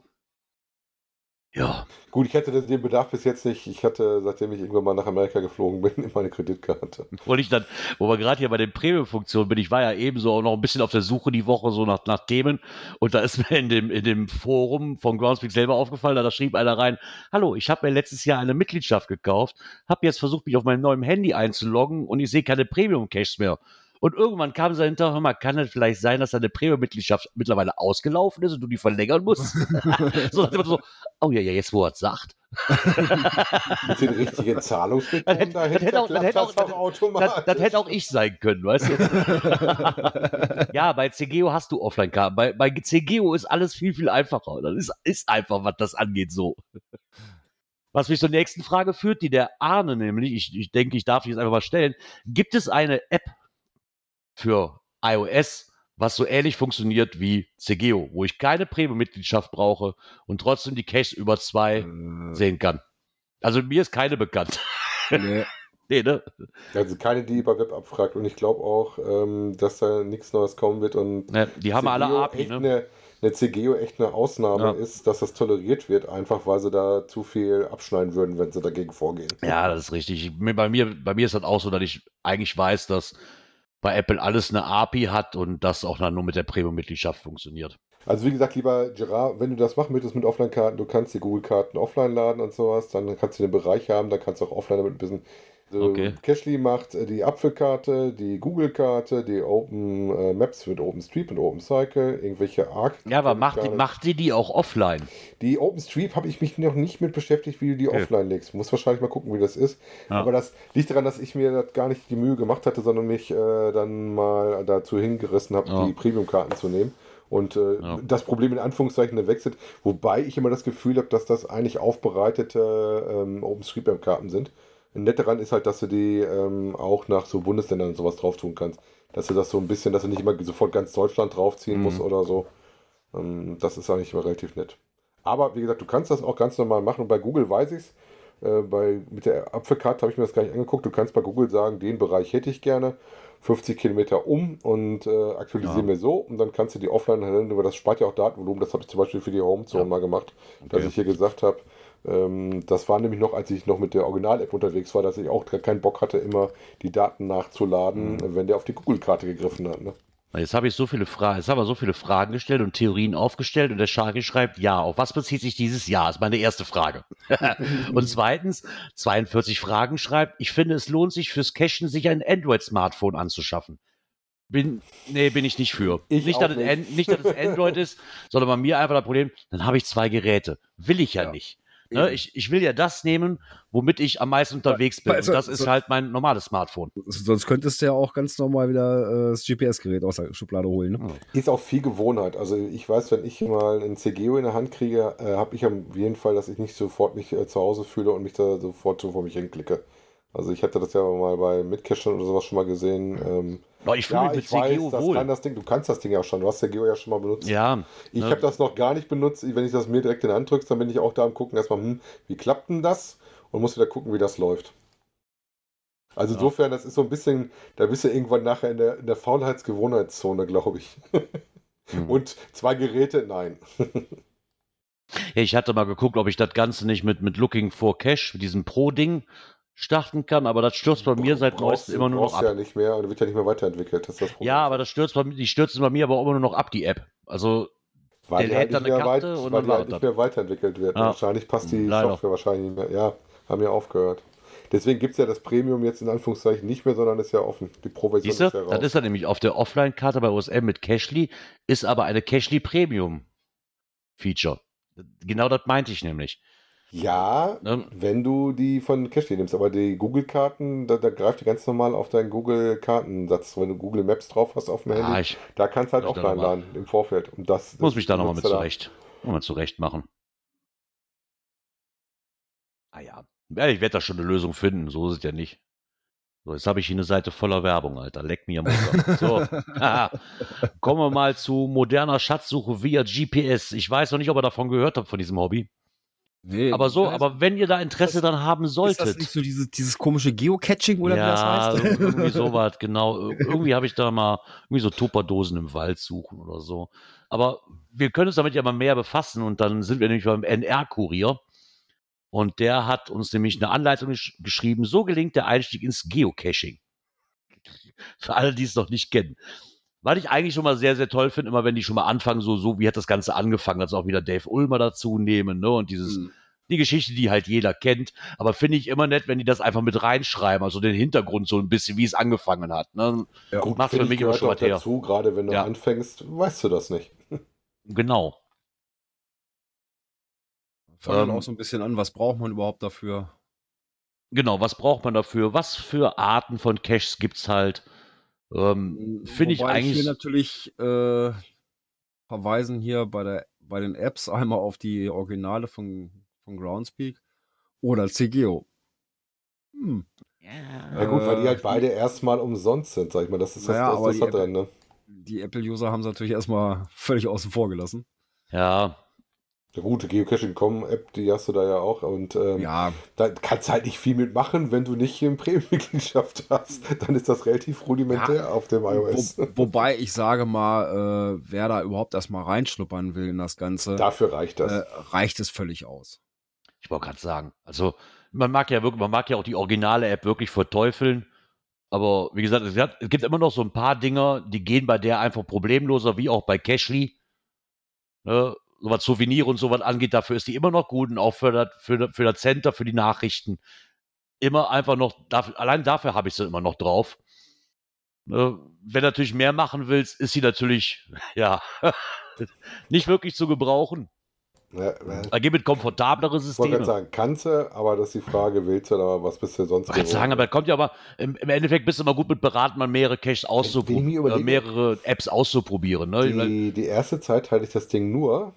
S1: Ja.
S3: Gut, ich hätte den Bedarf bis jetzt nicht. Ich hatte, seitdem ich irgendwann mal nach Amerika geflogen bin, immer eine Kreditkarte.
S1: Wollte ich dann, wo wir gerade hier bei den Premium-Funktionen bin, ich war ja ebenso auch noch ein bisschen auf der Suche die Woche so nach, nach Themen und da ist mir in dem, in dem Forum von Groundspeak selber aufgefallen, da schrieb einer rein, hallo, ich habe mir letztes Jahr eine Mitgliedschaft gekauft, habe jetzt versucht, mich auf meinem neuen Handy einzuloggen und ich sehe keine Premium-Caches mehr. Und irgendwann kam sie dahinter, hör mal, kann es vielleicht sein, dass deine Premium-Mitgliedschaft mittlerweile ausgelaufen ist und du die verlängern musst? so, Motto so, oh ja, ja, jetzt wo er es sagt.
S3: Mit den richtigen
S1: Das
S3: Zahlungsmethoden dahinter
S1: das hätte auch-
S3: das auch
S1: Das,
S3: automatisch.
S1: das hätte auch ich sein können, weißt du? ja, bei CGO hast du Offline-Karten. Bei, bei CGO ist alles viel, viel einfacher. Das ist, ist einfach, was das angeht, so. Was mich zur nächsten Frage führt, die der Arne nämlich, ich, ich denke, ich darf die jetzt einfach mal stellen. Gibt es eine App für iOS, was so ähnlich funktioniert wie CGO, wo ich keine Premium-Mitgliedschaft brauche und trotzdem die Cache über zwei
S2: Äh,
S1: sehen kann? Also mir ist keine bekannt.
S2: nee.
S1: nee, ne?
S3: Also keine, die über Web abfragt. Und ich glaube auch, ähm, dass da nichts Neues kommen wird. Und
S1: ne die haben alle
S3: CGO
S1: API, ne?
S3: Eine, eine CGO echt eine Ausnahme
S1: Ja.
S3: ist, dass das toleriert wird, einfach weil sie da zu viel abschneiden würden, wenn sie dagegen vorgehen.
S1: Ja, das ist richtig. Bei mir, bei mir ist das auch so, dass ich eigentlich weiß, dass bei Apple alles eine API hat und das auch dann nur mit der Premium-Mitgliedschaft funktioniert.
S3: Also wie gesagt, lieber Gerard, wenn du das machen möchtest mit Offline-Karten, du kannst die Google-Karten offline laden und sowas, dann kannst du den Bereich haben, da kannst du auch offline damit ein bisschen.
S1: Okay.
S3: Cashly macht äh, die Apfelkarte, die Google-Karte, die Open äh, Maps mit OpenStreet und OpenCycle, irgendwelche Arc.
S1: Ja, aber macht die, macht die die auch offline?
S3: Die OpenStreet habe ich mich noch nicht mit beschäftigt, wie du die
S1: Okay.
S3: offline legst. Muss wahrscheinlich mal gucken, wie das ist.
S1: Ja.
S3: Aber das liegt daran, dass ich mir das gar nicht die Mühe gemacht hatte, sondern mich äh, dann mal dazu hingerissen habe,
S1: Ja.
S3: die Premium-Karten zu nehmen. Und äh,
S1: Ja.
S3: das Problem in Anführungszeichen dann wechselt, wobei ich immer das Gefühl habe, dass das eigentlich aufbereitete ähm, OpenStreetMap-Karten sind. Nett daran ist halt, dass du die ähm, auch nach so Bundesländern und sowas drauf tun kannst. Dass du das so ein bisschen, dass du nicht immer sofort ganz Deutschland draufziehen
S1: Mhm.
S3: musst oder so. Ähm, das ist eigentlich immer relativ nett. Aber wie gesagt, du kannst das auch ganz normal machen. Und bei Google weiß ich es. Äh, bei, mit der Apfelkarte habe ich mir das gar nicht angeguckt. Du kannst bei Google sagen, den Bereich hätte ich gerne. 50 Kilometer um und äh, aktualisiere
S1: Ja.
S3: mir so. Und dann kannst du die offline handeln, aber das spart ja auch Datenvolumen. Das habe ich zum Beispiel für die Homezone
S1: Ja.
S3: mal gemacht, dass
S1: Okay.
S3: ich hier gesagt habe, ähm, das war nämlich noch, als ich noch mit der Original-App unterwegs war, dass ich auch keinen Bock hatte, immer die Daten nachzuladen,
S1: Mhm.
S3: wenn der auf die Google-Karte gegriffen hat. Ne?
S1: Jetzt habe ich so viele Fragen, jetzt haben wir so viele Fragen gestellt und Theorien aufgestellt und der Sharky schreibt, ja, auf was bezieht sich dieses Jahr? Ist meine erste Frage. und zweitens, 42 Fragen schreibt, ich finde, es lohnt sich fürs Cachen, sich ein Android-Smartphone anzuschaffen. Bin, nee, bin ich nicht für.
S3: Ich
S1: nicht, dass es
S3: nicht.
S1: An- nicht, dass es Android ist, sondern bei mir einfach das Problem, dann habe ich zwei Geräte. Will ich ja,
S2: Ja.
S1: nicht. Ne, ich, ich will ja das nehmen, womit ich am meisten unterwegs bin.
S2: Also-
S1: und das ist
S2: so-
S1: halt mein normales Smartphone.
S2: Sonst könntest du ja auch ganz normal wieder äh, das GPS-Gerät aus der Schublade holen. Ne?
S3: Ist auch viel Gewohnheit. Also ich weiß, wenn ich mal ein CGO in der Hand kriege, äh, habe ich auf jeden Fall, dass ich nicht sofort mich äh, zu Hause fühle und mich da sofort so vor mich hinklicke. Also ich hatte das ja mal bei Mitcachern oder sowas schon mal gesehen. Ähm,
S1: Ja, ich fühle
S3: ja,
S1: mich mit
S3: ich weiß,
S1: CGO
S3: das
S1: wohl.
S3: kann das Ding. Du kannst das Ding ja schon. Du hast CGO ja schon mal benutzt.
S1: Ja,
S3: Ich
S1: ne?
S3: habe das noch gar nicht benutzt. Wenn ich das mir direkt in die Hand drückst, dann bin ich auch da am gucken, erstmal, hm, wie klappt denn das? und musst wieder gucken, wie das läuft. Also
S1: Ja.
S3: insofern, das ist so ein bisschen, da bist du irgendwann nachher in der, in der Faulheitsgewohnheitszone, glaube ich.
S1: Mhm.
S3: Und zwei Geräte, nein.
S1: Ja, ich hatte mal geguckt, ob ich das Ganze nicht mit, mit Looking for Cash, mit diesem Pro-Ding starten kann, aber das stürzt bei mir seit neuestem immer nur noch ab.
S3: ja nicht mehr und wird ja nicht mehr weiterentwickelt. Das das.
S1: Ja, aber das stürzt bei mir, die stürzt bei mir aber immer nur noch ab, die App. Also,
S3: weil
S1: der
S3: die
S1: lädt
S3: halt
S1: dann
S3: nicht
S1: eine
S3: mehr, weit,
S1: Karte und dann
S3: die halt nicht mehr weiterentwickelt wird.
S1: Ja.
S3: Wahrscheinlich passt die
S1: Leider.
S3: Software wahrscheinlich nicht mehr. Ja, haben ja aufgehört. Deswegen gibt es ja das Premium jetzt in Anführungszeichen nicht mehr, sondern ist ja offen. Die Pro-Version
S1: siehst du,
S3: ist ja raus.
S1: das ist dann nämlich auf der Offline-Karte bei OSM mit Cashly, ist aber eine Cashly Premium Feature. Genau das meinte ich nämlich.
S3: Ja,
S1: Ne?
S3: wenn du die von Cashly nimmst, aber die Google-Karten, da, da greift die ganz normal auf deinen Google-Kartensatz. Wenn du Google Maps drauf hast auf dem
S1: Ah,
S3: Handy,
S1: ich
S3: da kannst du halt
S1: muss ich da
S3: offline
S1: noch mal-
S3: laden im Vorfeld. Und das,
S1: muss
S3: das
S1: mich da nochmal mit zurecht, mal zurecht machen. Ah ja, ja ich werde da schon eine Lösung finden, so ist es ja nicht. So, jetzt habe ich hier eine Seite voller Werbung, Alter. Leck mir am. So, kommen wir mal zu moderner Schatzsuche via GPS. Ich weiß noch nicht, ob ihr davon gehört habt, von diesem Hobby.
S2: Nee,
S1: Aber so, aber wenn ihr da Interesse dann haben
S2: ist
S1: solltet.
S2: das nicht so dieses, dieses komische Geocaching oder
S1: ja,
S2: wie das heißt?
S1: irgendwie sowas, genau. Ir- Irgendwie habe ich da mal irgendwie so Tupperdosen im Wald suchen oder so. Aber wir können uns damit ja mal mehr befassen und dann sind wir nämlich beim NR-Kurier. Und der hat uns nämlich eine Anleitung gesch geschrieben. So gelingt der Einstieg ins Geocaching. Für alle, die es noch nicht kennen. Was ich eigentlich schon mal sehr, sehr toll finde, immer wenn die schon mal anfangen, so, so wie hat das Ganze angefangen, dass auch wieder Dave Ulmer dazu nehmen, ne? Und dieses,
S2: Hm.
S1: die Geschichte, die halt jeder kennt. Aber finde ich immer nett, wenn die das einfach mit reinschreiben, also den Hintergrund so ein bisschen, wie es angefangen hat. Ne?
S2: Ja,
S3: Gut,
S1: macht für mich immer schon was her.
S3: dazu, gerade wenn du
S1: Ja.
S3: anfängst, weißt du das nicht.
S1: Genau.
S2: Fangen wir
S1: Ähm,
S2: auch so ein bisschen an, was braucht man überhaupt dafür?
S1: Genau, was braucht man dafür? Was für Arten von Caches gibt's halt? Ähm, Finde ich eigentlich.
S2: hier natürlich äh, verweisen hier bei, der, bei den Apps einmal auf die Originale von, von Groundspeak oder CGO. Hm.
S3: Ja gut, weil die
S2: Äh,
S3: halt beide erstmal umsonst sind, sag ich mal. Das ist das,
S2: Naja,
S3: das, das
S2: die
S3: hat
S2: Apple-
S3: dran, ne?
S2: Die Apple-User haben es natürlich erstmal völlig außen vor gelassen.
S1: ja,
S3: Eine gute Geocaching.com-App, die hast du da ja auch. Und ähm,
S2: Ja,
S3: da kannst du halt nicht viel mitmachen, wenn du nicht eine Premium-Mitgliedschaft hast. Dann ist das relativ rudimentär auf dem iOS.
S2: wo, wobei ich sage mal, äh, wer da überhaupt erstmal reinschnuppern will in das Ganze,
S3: Dafür reicht das.
S2: äh, reicht es völlig aus.
S1: ich wollte gerade sagen. Also, man mag ja wirklich, man mag ja auch die originale App wirklich verteufeln. Aber wie gesagt, es, hat, es gibt immer noch so ein paar Dinger, die gehen bei der einfach problemloser, wie auch bei Cashly. Ne? So was Souvenir und sowas angeht, dafür ist die immer noch gut und auch für das, für, für das Center, für die Nachrichten. Immer einfach noch, dafür, allein dafür habe ich sie immer noch drauf. Ne? Wenn du natürlich mehr machen willst, ist sie natürlich, ja, nicht wirklich zu gebrauchen.
S3: Ja.
S1: Da gibt es komfortablere
S3: Ich wollte
S1: Systeme.
S3: sagen, kannst du, aber das ist die Frage, willst du oder was bist du sonst
S1: Ich wollte sagen, aber kommt ja aber, im, im Endeffekt bist du immer gut mit beraten, mal mehrere Caches auszuprobieren, äh, mehrere Apps auszuprobieren. Ne?
S3: die, die erste Zeit hatte ich das Ding nur,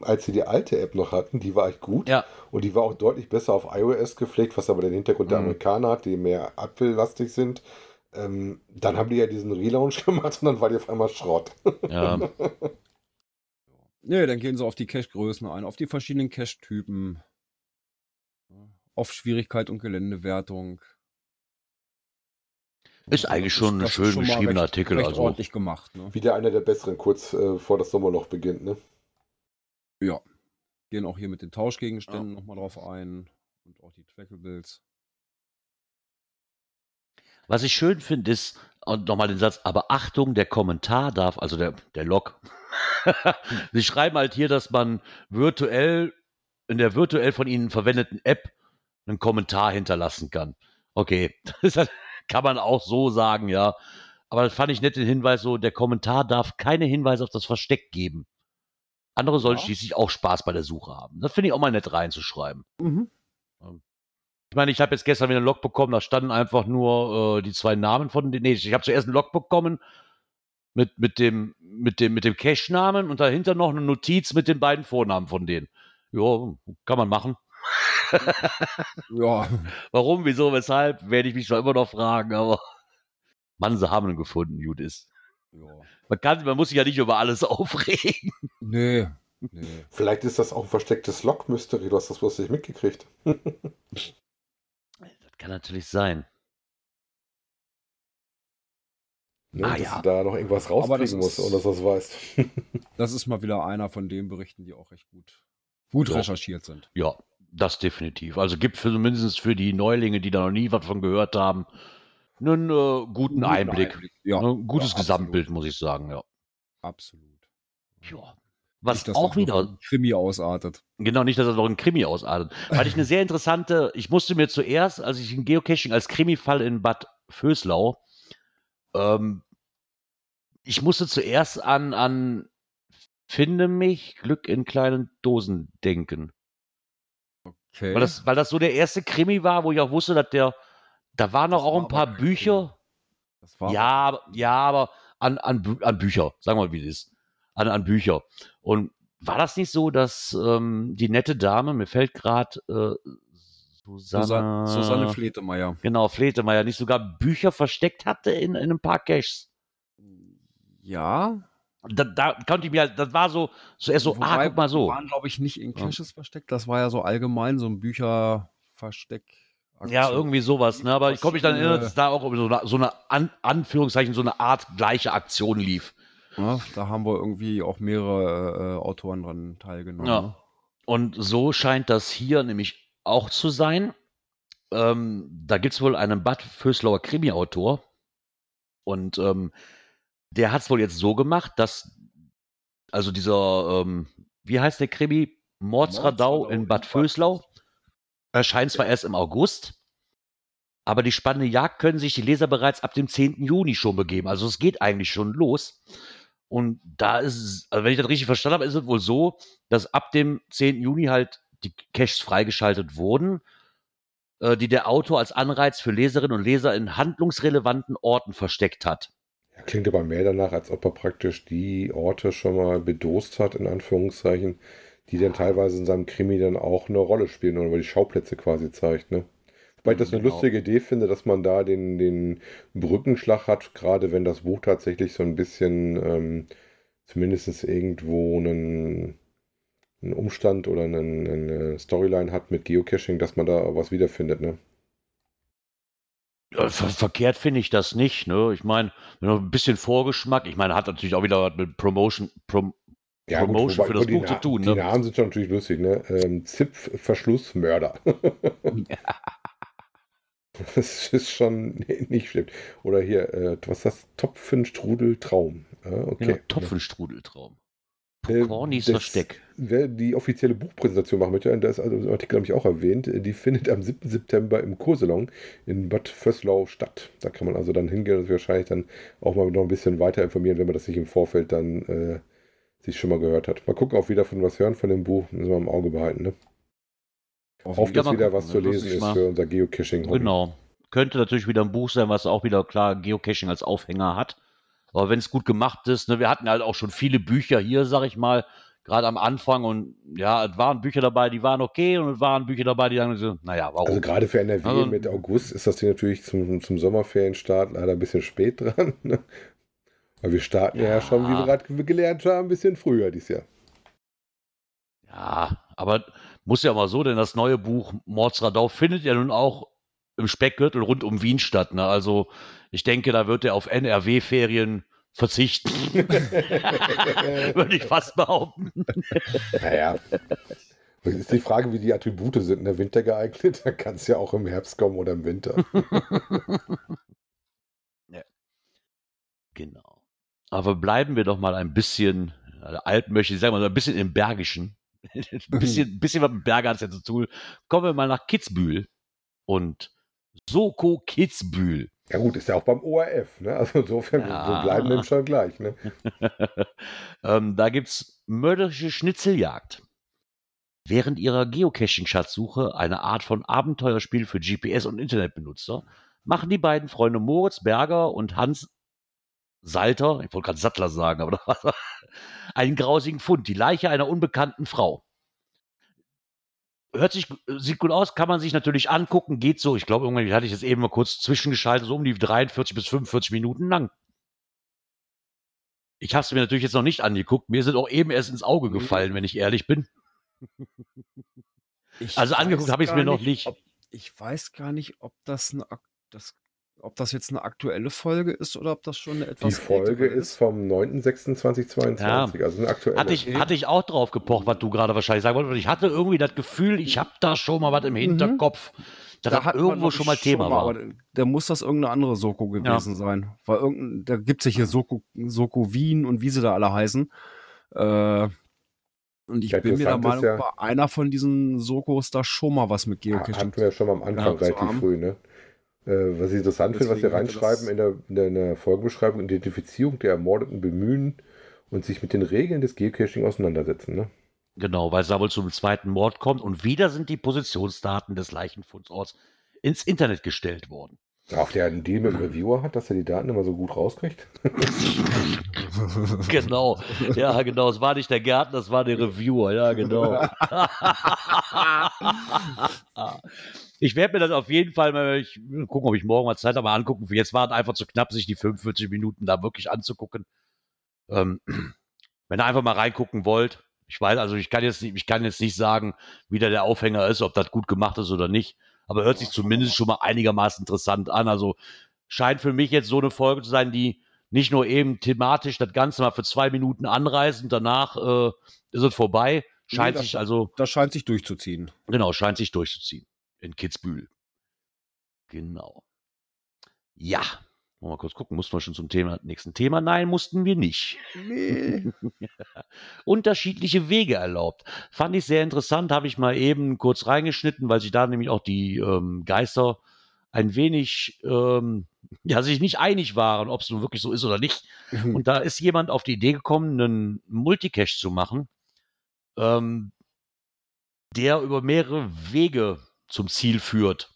S3: als sie die alte App noch hatten, die war echt gut.
S1: Ja,
S3: Und die war auch deutlich besser auf iOS gepflegt, was aber den Hintergrund der
S1: Mhm.
S3: Amerikaner hat, die mehr apfellastig sind. Ähm, dann haben die ja diesen Relaunch gemacht und dann war die auf einmal Schrott.
S1: ja.
S2: Nee, dann gehen sie auf die Cache-Größen ein, auf die verschiedenen Cache-Typen, auf Schwierigkeit und Geländewertung.
S1: Ist eigentlich schon ein
S2: das
S1: schön
S2: mal
S1: beschriebener
S2: recht,
S1: Artikel.
S2: Recht
S1: Also.
S2: ordentlich gemacht. Ne?
S3: Wieder einer der besseren, kurz äh, bevor das Sommerloch beginnt. Ne?
S2: Ja. Gehen auch hier mit den Tauschgegenständen nochmal drauf ein. Und auch die Trackables.
S1: Was ich schön finde, ist, und nochmal den Satz, aber Achtung, der Kommentar darf, also der, der Log. Sie schreiben halt hier, dass man virtuell, in der virtuell von Ihnen verwendeten App einen Kommentar hinterlassen kann. Okay, das hat- kann man auch so sagen, ja. Aber das fand ich nett den Hinweis so, der Kommentar darf keine Hinweise auf das Versteck geben. Andere sollen
S2: Ja.
S1: schließlich auch Spaß bei der Suche haben. Das finde ich auch mal nett reinzuschreiben.
S2: Mhm.
S1: Ich meine, ich habe jetzt gestern wieder einen Log bekommen, da standen einfach nur äh, die zwei Namen von den. Nee, ich habe zuerst einen Log bekommen mit, mit dem, mit dem, mit dem Cache-Namen und dahinter noch eine Notiz mit den beiden Vornamen von denen. Ja, kann man machen.
S2: Ja,
S1: Warum, wieso, weshalb, werde ich mich zwar immer noch fragen, aber Mann, sie haben ihn gefunden, gut ist.
S2: Ja.
S1: Man, kann, man muss sich ja nicht über alles aufregen.
S2: Nee. nee.
S3: Vielleicht ist das auch ein verstecktes Log-Mystery, du hast das bloß nicht mitgekriegt.
S1: Kann natürlich sein.
S3: Ne,
S1: Ah,
S3: dass
S1: ja.
S3: du da noch irgendwas
S2: das
S3: rauskriegen musst,
S2: ist-
S3: ohne dass du das weißt.
S2: Das ist mal wieder einer von den Berichten, die auch recht gut, gut
S1: Ja.
S2: recherchiert sind.
S1: Ja, das definitiv. Also gibt für zumindest für die Neulinge, die da noch nie was von gehört haben, einen äh, guten Einblick.
S2: Ja,
S1: Ne, ein gutes
S2: ja,
S1: Gesamtbild, muss ich sagen, ja.
S2: Absolut.
S1: ja. Was
S2: Nicht,
S1: auch
S2: das
S1: wieder,
S2: ein Krimi ausartet.
S1: genau nicht, dass er noch ein Krimi ausartet. Weil ich eine sehr interessante, ich musste mir zuerst, als ich den Geocaching als Krimi-Fall in Bad Vöslau, ähm, ich musste zuerst an, an Finde mich, Glück in kleinen Dosen denken.
S2: Okay.
S1: Weil das, weil das so der erste Krimi war, wo ich auch wusste, dass der, da waren noch
S2: Das
S1: auch ein paar Bücher.
S2: Das war
S1: Ja, aber- ja, aber an, an, an Bücher, sagen wir mal, wie es ist. An, an Bücher. Und war das nicht so, dass ähm, die nette Dame, mir fällt gerade äh, Susanne,
S2: Susanne, Fletemeyer.
S1: genau, Fletemeyer, nicht sogar Bücher versteckt hatte in, in ein paar Caches?
S2: Ja.
S1: Da, da konnte ich mir, halt- das war so, zuerst so, ah,
S2: Wobei,
S1: guck mal
S2: die
S1: so.
S2: waren, glaube ich, nicht in
S1: Ja.
S2: Caches versteckt. Das war ja so allgemein so ein Bücherversteck.
S1: Ja, irgendwie sowas, ne? Aber ich konnte mich dann erinnern, dass da auch so eine, so eine An Anführungszeichen, so eine Art gleiche Aktion lief.
S2: Ja, da haben wir irgendwie auch mehrere äh, Autoren dran teilgenommen.
S1: Ja.
S2: ne?
S1: Und so scheint das hier nämlich auch zu sein. Ähm, da gibt es wohl einen Bad Föslauer Krimi-Autor. Und ähm, der hat es wohl jetzt so gemacht, dass, also dieser, ähm, wie heißt der Krimi? Mordsradau
S2: Mordsradau
S1: in Bad Vöslau. Erscheint zwar erst im August, aber die spannende Jagd können sich die Leser bereits ab dem 10. Juni schon begeben. Also es geht eigentlich schon los. Und da ist es, also wenn ich das richtig verstanden habe, ist es wohl so, dass ab dem 10. Juni halt die Caches freigeschaltet wurden, äh, die der Autor als Anreiz für Leserinnen und Leser in handlungsrelevanten Orten versteckt hat.
S3: Klingt aber mehr danach, als ob er praktisch die Orte schon mal bedost hat, in Anführungszeichen, die dann teilweise in seinem Krimi dann auch eine Rolle spielen oder die Schauplätze quasi zeigt. Ne? Wobei ich das eine
S1: Genau.
S3: lustige Idee finde, dass man da den, den Brückenschlag hat, gerade wenn das Buch tatsächlich so ein bisschen ähm, zumindest irgendwo einen, einen Umstand oder einen, eine Storyline hat mit Geocaching, dass man da was wiederfindet. Ne?
S1: Ver verkehrt finde ich das nicht. Ne? Ich meine, ein bisschen Vorgeschmack, ich meine, hat natürlich auch wieder was mit Promotion, Prom Promotion für das
S3: die
S1: Buch zu tun,
S3: Die
S1: ne?
S3: Namen sind schon natürlich lustig, ne? Ähm, Zipf, Verschluss, Mörder. Das ist schon nicht schlimm. Oder hier, äh, was ist das? Topfenstrudel Traum. Ja, okay.
S1: ja, Topfenstrudeltraum.
S3: Äh,
S1: Cornys
S3: das-
S1: Versteck.
S3: Wer die offizielle Buchpräsentation machen möchte, da ist also im Artikel, glaube ich, auch erwähnt, äh, die findet am 7. September im Kursalon in Bad Vöslau statt. Da kann man also dann hingehen und sich wahrscheinlich dann auch mal noch ein bisschen weiter informieren, wenn man das nicht im Vorfeld dann äh, sich schon mal gehört hat. Mal gucken, ob wir davon was hören von dem Buch. Müssen wir im Auge behalten. Ne?
S1: Ja,
S3: dass wieder
S1: gucken,
S3: was zu
S1: ne?
S3: lesen ist für unser Geocaching. -Hobby.
S1: Genau. Könnte natürlich wieder ein Buch sein, was auch wieder klar Geocaching als Aufhänger hat. Aber wenn es gut gemacht ist, ne, wir hatten halt auch schon viele Bücher hier, sag ich mal, gerade am Anfang und ja, es waren Bücher dabei, die waren okay und es waren Bücher dabei, die sagen so, naja, warum?
S3: Also gerade für NRW
S1: Also-
S3: mit August ist das Ding natürlich zum, zum Sommerferienstart leider ein bisschen spät dran. Ne? Weil wir starten ja,
S1: Ja.
S3: schon, wie wir gerade gelernt haben, ein bisschen früher dieses Jahr.
S1: Ja, aber muss ja mal so, denn das neue Buch Mordsradau findet ja nun auch im Speckgürtel rund um Wien statt. Ne? Also ich denke, da wird er auf NRW-Ferien verzichten. Würde ich fast behaupten.
S3: Naja. Es ist die Frage, wie die Attribute sind. In der Winter geeignet, dann kann es ja auch im Herbst kommen oder im Winter.
S1: Genau. Aber bleiben wir doch mal ein bisschen, also alt möchte ich sagen, mal so ein bisschen im Bergischen. ein bisschen, bisschen was mit Berge hat es ja zu tun. Kommen wir mal nach Kitzbühel und Soko Kitzbühel.
S3: Ja gut, ist ja auch beim ORF. Ne? Also insofern, wir-
S1: Ja.
S3: wir bleiben dem schon gleich. Ne?
S1: ähm, da gibt's mörderische Schnitzeljagd. Während ihrer Geocaching-Schatzsuche, eine Art von Abenteuerspiel für GPS- und Internetbenutzer, machen die beiden Freunde Moritz Berger und Hans Salter, ich wollte gerade Sattler sagen, aber einen grausigen Fund, die Leiche einer unbekannten Frau. Hört sich, sieht gut aus, kann man sich natürlich angucken, geht so, ich glaube, irgendwie hatte ich das eben mal kurz zwischengeschaltet, so um die 43 bis 45 Minuten lang. Ich habe es mir natürlich jetzt noch nicht angeguckt. Mir sind auch eben erst ins Auge gefallen, wenn ich ehrlich bin.
S2: Ich
S1: Also angeguckt habe ich's
S2: gar
S1: mir noch nicht.
S2: Ob, ich weiß gar nicht, ob das, eine, ak- das, ob das jetzt eine aktuelle Folge ist oder ob das schon eine
S3: Die
S2: etwas
S3: Folge
S2: ältere
S3: ist vom 9.06.2022, also eine aktuelle.
S1: Hatte ich, hatte ich auch drauf gepocht, was du gerade wahrscheinlich sagen wolltest. Ich hatte irgendwie das Gefühl, ich habe da schon mal was im Hinterkopf, dass das
S2: hat man,
S1: irgendwo schon mal Thema war.
S2: aber da- Da muss das irgendeine andere Soko gewesen sein. Weil irgendein, da gibt es ja hier Soko, Soko Wien und wie sie da alle heißen. Äh, und ich
S3: Ja,
S2: bin mir der Meinung,
S3: ja-
S2: bei einer von diesen Sokos da schon mal was mit Geocaching.
S3: Hatten wir ja schon mal am Anfang relativ früh, ne? Äh, was ich interessant finde, was wir reinschreiben
S2: das-
S3: in der, in, der, in der Folgenbeschreibung, Identifizierung der Ermordeten bemühen und sich mit den Regeln des Geocaching auseinandersetzen, ne?
S1: Genau, weil es da wohl zum zweiten Mord kommt. Und wieder sind die Positionsdaten des Leichenfundorts ins Internet gestellt worden.
S3: Auch der einen Deal mit dem Reviewer hat, dass er die Daten immer so gut rauskriegt.
S1: genau, ja, genau. Es war nicht der Gärtner, es war der Reviewer, ja, genau. ich werde mir das auf jeden Fall mal, ich gucken, ob ich morgen mal Zeit habe, mal angucken. Jetzt war es einfach zu knapp, sich die 45 Minuten da wirklich anzugucken. Ähm, wenn ihr einfach mal reingucken wollt, ich weiß, also ich kann jetzt nicht, ich kann jetzt nicht sagen, wie da der Aufhänger ist, ob das gut gemacht ist oder nicht, aber hört sich zumindest schon mal einigermaßen interessant an. Also scheint für mich jetzt so eine Folge zu sein, die nicht nur eben thematisch das Ganze mal für zwei Minuten anreißt und danach äh, ist es vorbei. Scheint
S2: das-
S1: sich also,
S2: Das scheint sich durchzuziehen.
S1: genau, scheint sich durchzuziehen. In Kitzbühel. Genau. Ja. Wollen wir mal kurz gucken, mussten wir schon zum Thema, nächsten Thema? Nein, mussten wir nicht.
S2: Nee.
S1: unterschiedliche Wege erlaubt. Fand ich sehr interessant, habe ich mal eben kurz reingeschnitten, weil sich da nämlich auch die ähm, Geister ein wenig, ähm, ja, sich nicht einig waren, ob es nun wirklich so ist oder nicht. Und da ist jemand auf die Idee gekommen, einen Multicache zu machen, ähm, der über mehrere Wege zum Ziel führt.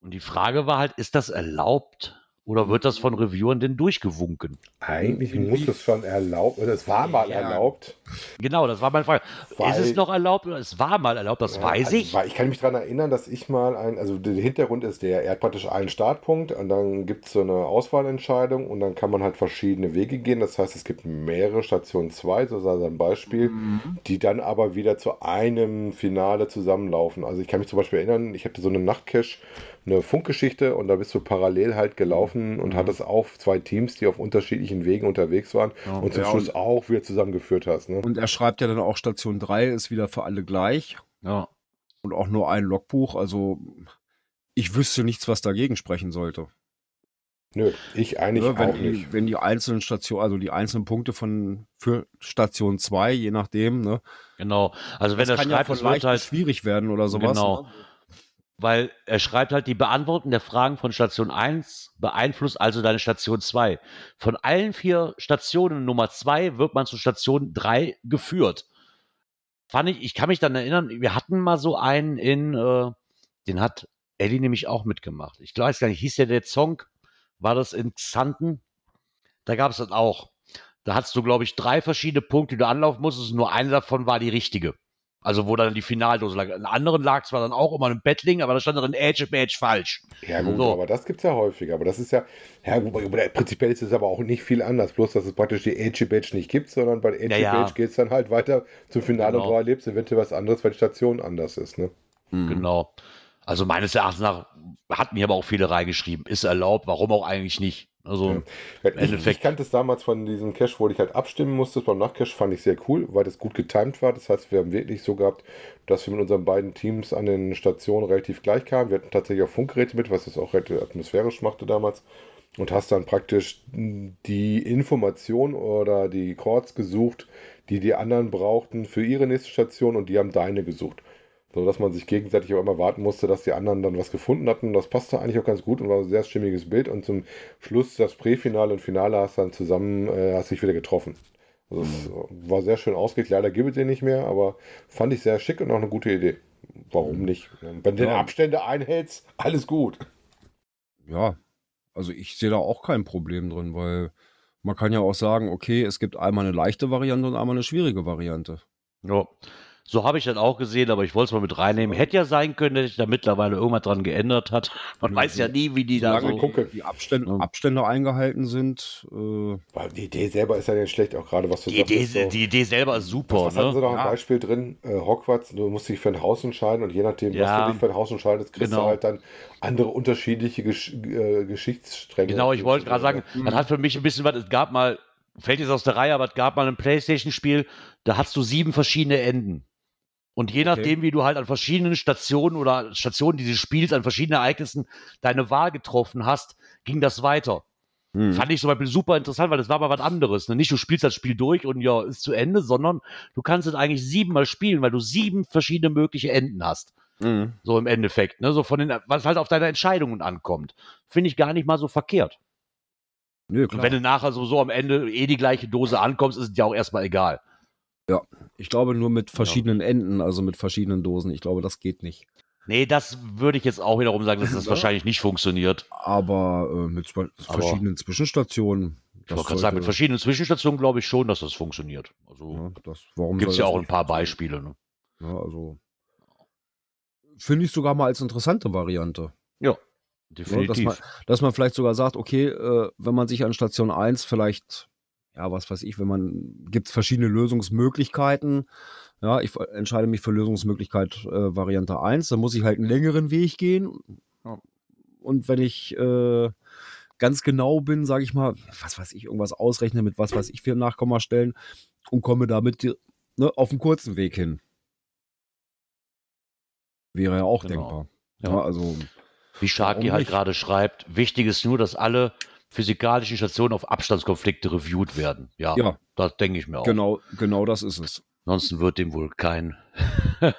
S1: Und die Frage war halt, ist das erlaubt oder wird das von Reviewern denn durchgewunken?
S3: Eigentlich muss es schon erlaubt, oder es war mal
S2: Ja.
S3: erlaubt.
S1: Genau, das war meine Frage.
S3: Weil-
S1: ist es noch erlaubt oder es war mal erlaubt? Das
S3: Ja,
S1: weiß
S3: also,
S1: ich.
S3: Weil ich kann mich daran erinnern, dass ich mal ein, also der Hintergrund ist der, er hat praktisch einen Startpunkt und dann gibt es so eine Auswahlentscheidung und dann kann man halt verschiedene Wege gehen. Das heißt, es gibt mehrere Stationen 2, so sei ein Beispiel, die dann aber wieder zu einem Finale zusammenlaufen. Also ich kann mich zum Beispiel erinnern, ich hatte so eine Nachtcache, eine Funkgeschichte und da bist du parallel halt gelaufen und hattest auch zwei Teams, die auf unterschiedlichen Wegen unterwegs waren
S2: Ja,
S3: und zum
S2: ja,
S3: Schluss
S2: und-
S3: auch wieder zusammengeführt hast. Ne?
S2: Und er schreibt ja dann auch, Station 3 ist wieder für alle gleich
S1: Ja.
S2: und auch nur ein Logbuch. Also ich wüsste nichts, was dagegen sprechen sollte.
S3: Nö, ich eigentlich
S2: Ja, wenn,
S3: auch nicht.
S2: die, wenn die einzelnen Stationen, also die einzelnen Punkte von für Station 2, je nachdem, ne?
S1: Genau. Also wenn er
S2: kann ja
S1: schreibt,
S2: von
S1: es wird
S2: leicht
S1: halt,
S2: schwierig werden oder sowas.
S1: Genau.
S2: Ne?
S1: Weil er schreibt halt, die Beantwortung der Fragen von Station 1 beeinflusst also deine Station 2. Von allen vier Stationen Nummer 2 wird man zu Station 3 geführt. Fand ich, ich kann mich dann erinnern, wir hatten mal so einen in, äh, den hat Ellie nämlich auch mitgemacht. Ich weiß gar nicht, hieß der der Song? War das in Xanten? Da gab es das auch. Da hattest du, glaube ich, drei verschiedene Punkte, die du anlaufen musstest. Nur eine davon war die richtige. Also wo dann die Finaldose lag. In anderen lag zwar dann auch immer ein Bettling, aber da stand drin Edge Badge falsch.
S3: Ja, gut,
S1: So.
S3: aber das gibt es ja häufiger. Aber das ist ja, ja, gut, aber prinzipiell ist es aber auch nicht viel anders. Bloß, dass es praktisch die Edgy Badge nicht gibt, sondern bei Edgy
S1: Ja, ja.
S3: Badge geht es dann halt weiter zum Finale
S1: Genau.
S3: und du erlebst eventuell was anderes, weil die Station anders ist. Ne?
S2: Mhm.
S1: Genau. Also meines Erachtens nach hatten hier aber auch viele reingeschrieben. Ist erlaubt, warum auch eigentlich nicht. Also,
S3: Ja, ich,
S1: Endeffekt.
S3: ich kannte es damals von diesem Cache, wo ich halt abstimmen musste. Beim Nachcache fand ich sehr cool, weil das gut getimed war. Das heißt, wir haben wirklich so gehabt, dass wir mit unseren beiden Teams an den Stationen relativ gleich kamen. Wir hatten tatsächlich auch Funkgeräte mit, was das auch relativ atmosphärisch machte damals. Und hast dann praktisch die Information oder die Chords gesucht, die die anderen brauchten für ihre nächste Station und die haben deine gesucht. So dass man sich gegenseitig auch immer warten musste, dass die anderen dann was gefunden hatten. Das passte eigentlich auch ganz gut und war ein sehr stimmiges Bild. Und zum Schluss das Präfinale und Finale hast dann zusammen, äh, hast dich wieder getroffen. Also es war sehr schön ausgelegt. Leider gibt es den nicht mehr, aber fand ich sehr schick und auch eine gute Idee. Warum nicht? Wenn du den
S2: Ja.
S3: Abstände einhältst, alles gut.
S2: Ja, also ich sehe da auch kein Problem drin, weil man kann ja auch sagen, okay, es gibt einmal eine leichte Variante und einmal eine schwierige Variante.
S1: ja. So habe ich dann auch gesehen, aber ich wollte es mal mit reinnehmen. Hätte ja sein können, dass sich da mittlerweile irgendwas dran geändert hat. Man weiß ja nie, wie die da so.
S3: gucke.
S2: die Abstände,
S1: Ja.
S2: Abstände eingehalten sind, äh,
S3: Weil die Idee selber ist ja nicht schlecht, auch gerade was du
S1: Die Idee,
S3: sagst, so-
S1: die Idee selber ist super,
S3: Was hatten sie
S1: ne?
S3: noch ein
S2: Ja.
S3: Beispiel drin? Äh, Hogwarts, du musst dich für ein Haus entscheiden und je nachdem, was
S1: Ja.
S3: du dich für ein Haus entscheidest, kriegst
S1: Genau.
S3: du halt dann andere unterschiedliche Gesch äh, Geschichtsstränge.
S1: Genau, ich wollte gerade sagen, das hat für mich ein bisschen was, es gab mal, fällt jetzt aus der Reihe, aber es gab mal ein Playstation-Spiel, da hast du sieben verschiedene Enden. Und je nachdem, wie du halt an verschiedenen Stationen oder Stationen dieses Spiels, an verschiedenen Ereignissen deine Wahl getroffen hast, ging das weiter.
S2: hm.
S1: Fand ich zum Beispiel super interessant, weil das war mal was anderes. Ne? Nicht du spielst das Spiel durch und ja, ist zu Ende, sondern du kannst es eigentlich siebenmal spielen, weil du sieben verschiedene mögliche Enden hast.
S2: Mhm.
S1: So im Endeffekt, ne? So von den, was halt auf deine Entscheidungen ankommt. Finde ich gar nicht mal so verkehrt.
S2: Nö,
S1: Und
S2: klar.
S1: wenn du nachher so, so am Ende eh die gleiche Dose ankommst, ist es ja auch erstmal egal.
S2: Ich glaube nur mit verschiedenen Enden, also mit verschiedenen Dosen. Ich glaube, das geht nicht.
S1: Nee, das würde ich jetzt auch wiederum sagen, dass das
S2: Ja.
S1: wahrscheinlich nicht funktioniert.
S2: Aber äh, mit
S1: Aber-
S2: verschiedenen Zwischenstationen.
S1: Ich wollte gerade sagen, mit verschiedenen Zwischenstationen glaube ich schon, dass das funktioniert. Also
S2: ja,
S1: gibt es ja auch ein paar? Beispiele. Ne?
S2: Ja, also finde ich sogar mal als interessante Variante.
S1: Ja,
S2: Ja, dass,
S1: definitiv.
S2: man, dass man vielleicht sogar sagt, okay, äh, wenn man sich an Station 1 vielleicht, ja, was weiß ich, wenn man, gibt es verschiedene Lösungsmöglichkeiten. Ja, ich entscheide mich für Lösungsmöglichkeit äh, Variante 1, dann muss ich halt einen längeren Weg gehen. Und wenn ich äh, ganz genau bin, sage ich mal, was weiß ich, irgendwas ausrechne mit was weiß ich für Nachkommastellen und komme damit ne, auf einen kurzen Weg hin. Wäre ja auch
S1: Genau.
S2: denkbar.
S1: Ja.
S2: Ja, also
S1: Wie Sharky halt gerade schreibt, wichtig ist nur, dass alle physikalischen Stationen auf Abstandskonflikte reviewed werden. Ja,
S2: Ja.
S1: das denke ich mir auch.
S2: genau, genau das ist es.
S1: Ansonsten wird dem wohl kein,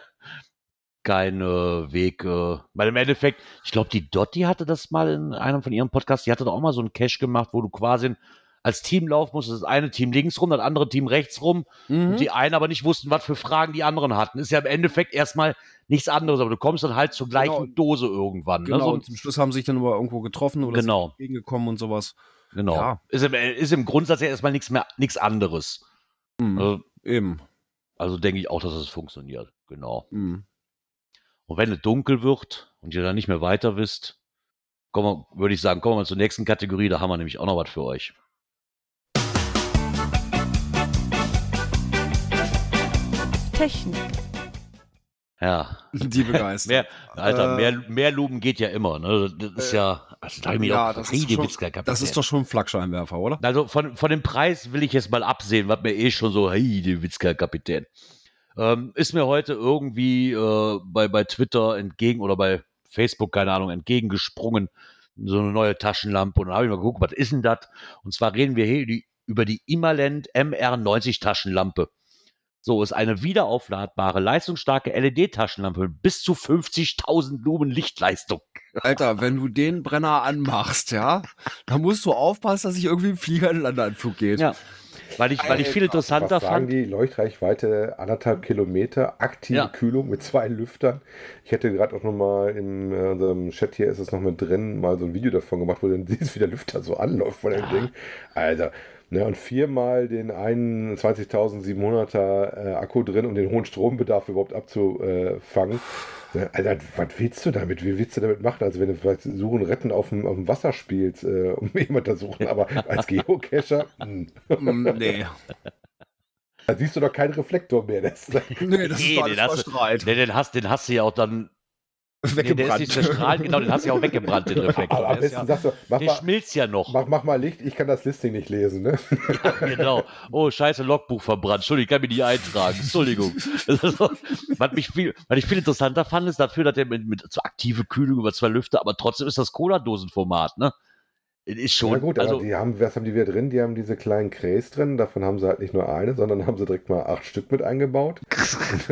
S1: kein äh, Weg, äh, weil im Endeffekt, ich glaube, die Dotti hatte das mal in einem von ihren Podcasts, die hatte doch auch mal so einen Cache gemacht, wo du quasi als Team laufen musst, das eine Team links rum, das andere Team rechts rum,
S2: Mhm.
S1: und die einen aber nicht wussten, was für Fragen die anderen hatten. Ist ja im Endeffekt erstmal nichts anderes, aber du kommst dann halt zur gleichen
S2: Genau.
S1: Dose irgendwann.
S2: Genau,
S1: Ne? So,
S2: und zum Schluss haben sie sich dann aber irgendwo getroffen oder
S1: Genau.
S2: sind gegengekommen und sowas.
S1: genau.
S2: Ja.
S1: Ist, im, ist im Grundsatz ja erstmal nichts mehr, nichts anderes.
S2: Mhm.
S1: Also,
S2: Eben.
S1: also denke ich auch, dass es funktioniert. Genau.
S2: Mhm.
S1: Und wenn es dunkel wird und ihr dann nicht mehr weiter wisst, würde ich sagen, kommen wir mal zur nächsten Kategorie. Da haben wir nämlich auch noch was für euch.
S4: Technik.
S1: Ja,
S2: Die begeistert.
S1: mehr, Alter,
S2: Äh,
S1: mehr, mehr Luben geht ja immer. Ne? Das ist ja, also da
S2: ja, das ist, schon, das ist doch schon ein Flakscheinwerfer, oder?
S1: Also von, von dem Preis will ich jetzt mal absehen, was mir eh schon so, hey, der Witzka Kapitän. Ähm, ist mir heute irgendwie äh, bei, bei Twitter entgegen oder bei Facebook, keine Ahnung, entgegengesprungen, so eine neue Taschenlampe. Und dann habe ich mal geguckt, was ist denn das? Und zwar reden wir hier die, über die Immerland MR90 Taschenlampe. So ist eine wiederaufladbare, leistungsstarke LED-Taschenlampe mit bis zu 50.000 Lumen Lichtleistung.
S2: Alter, wenn du den Brenner anmachst, ja, dann musst du aufpassen, dass sich irgendwie ein Flieger in den Landeanflug geht.
S1: Ja. Weil ich, weil ich viel interessanter
S3: Was sagen
S1: fand.
S3: die? Leuchtreichweite anderthalb Kilometer, aktive
S1: Ja.
S3: Kühlung mit zwei Lüftern. Ich hätte gerade auch nochmal in äh, unserem Chat hier ist es noch mit drin, mal so ein Video davon gemacht, wo du dann siehst, wie der Lüfter so anläuft von dem Ding. Alter. Ne, und viermal den 21.700er äh, Akku drin, um den hohen Strombedarf überhaupt abzufangen. Ne, Alter, was willst du damit? Wie willst du damit machen? Also, wenn du vielleicht Suchen, Retten auf dem, auf dem Wasser spielst, äh, um jemanden zu suchen, aber als Geocacher, hm.
S2: Mm, nee.
S3: Da siehst du doch keinen Reflektor mehr. Das,
S2: Nee, das
S1: Nee,
S2: ist doch alles
S1: den hast du-
S2: verstrahlt.
S1: Nee, den hast, den hast du ja auch dann. Nee, der ist
S2: Weggebrannt.
S1: nicht zerstrahlt, genau, den hast du ja auch weggebrannt, den Reflektor.
S3: aber am
S1: Der,
S3: besten
S1: ja,
S3: sagst du, mach
S1: der
S3: mal,
S1: schmilzt ja noch.
S3: mach, mach mal Licht, ich kann das Listing nicht lesen. Ne?
S1: genau. Oh, scheiße, Logbuch verbrannt. Entschuldigung, ich kann mich nicht eintragen. Entschuldigung. Also, was, mich viel, was ich viel interessanter fand, ist dafür, dass er mit, mit so aktive Kühlung über zwei Lüfter, aber trotzdem ist das Cola-Dosenformat, ne? Ist schon.
S3: Ja gut,
S1: also,
S3: aber die haben, was haben die wieder drin? Die haben diese kleinen Kräs drin, davon haben sie halt nicht nur eine, sondern haben sie direkt mal acht Stück mit eingebaut.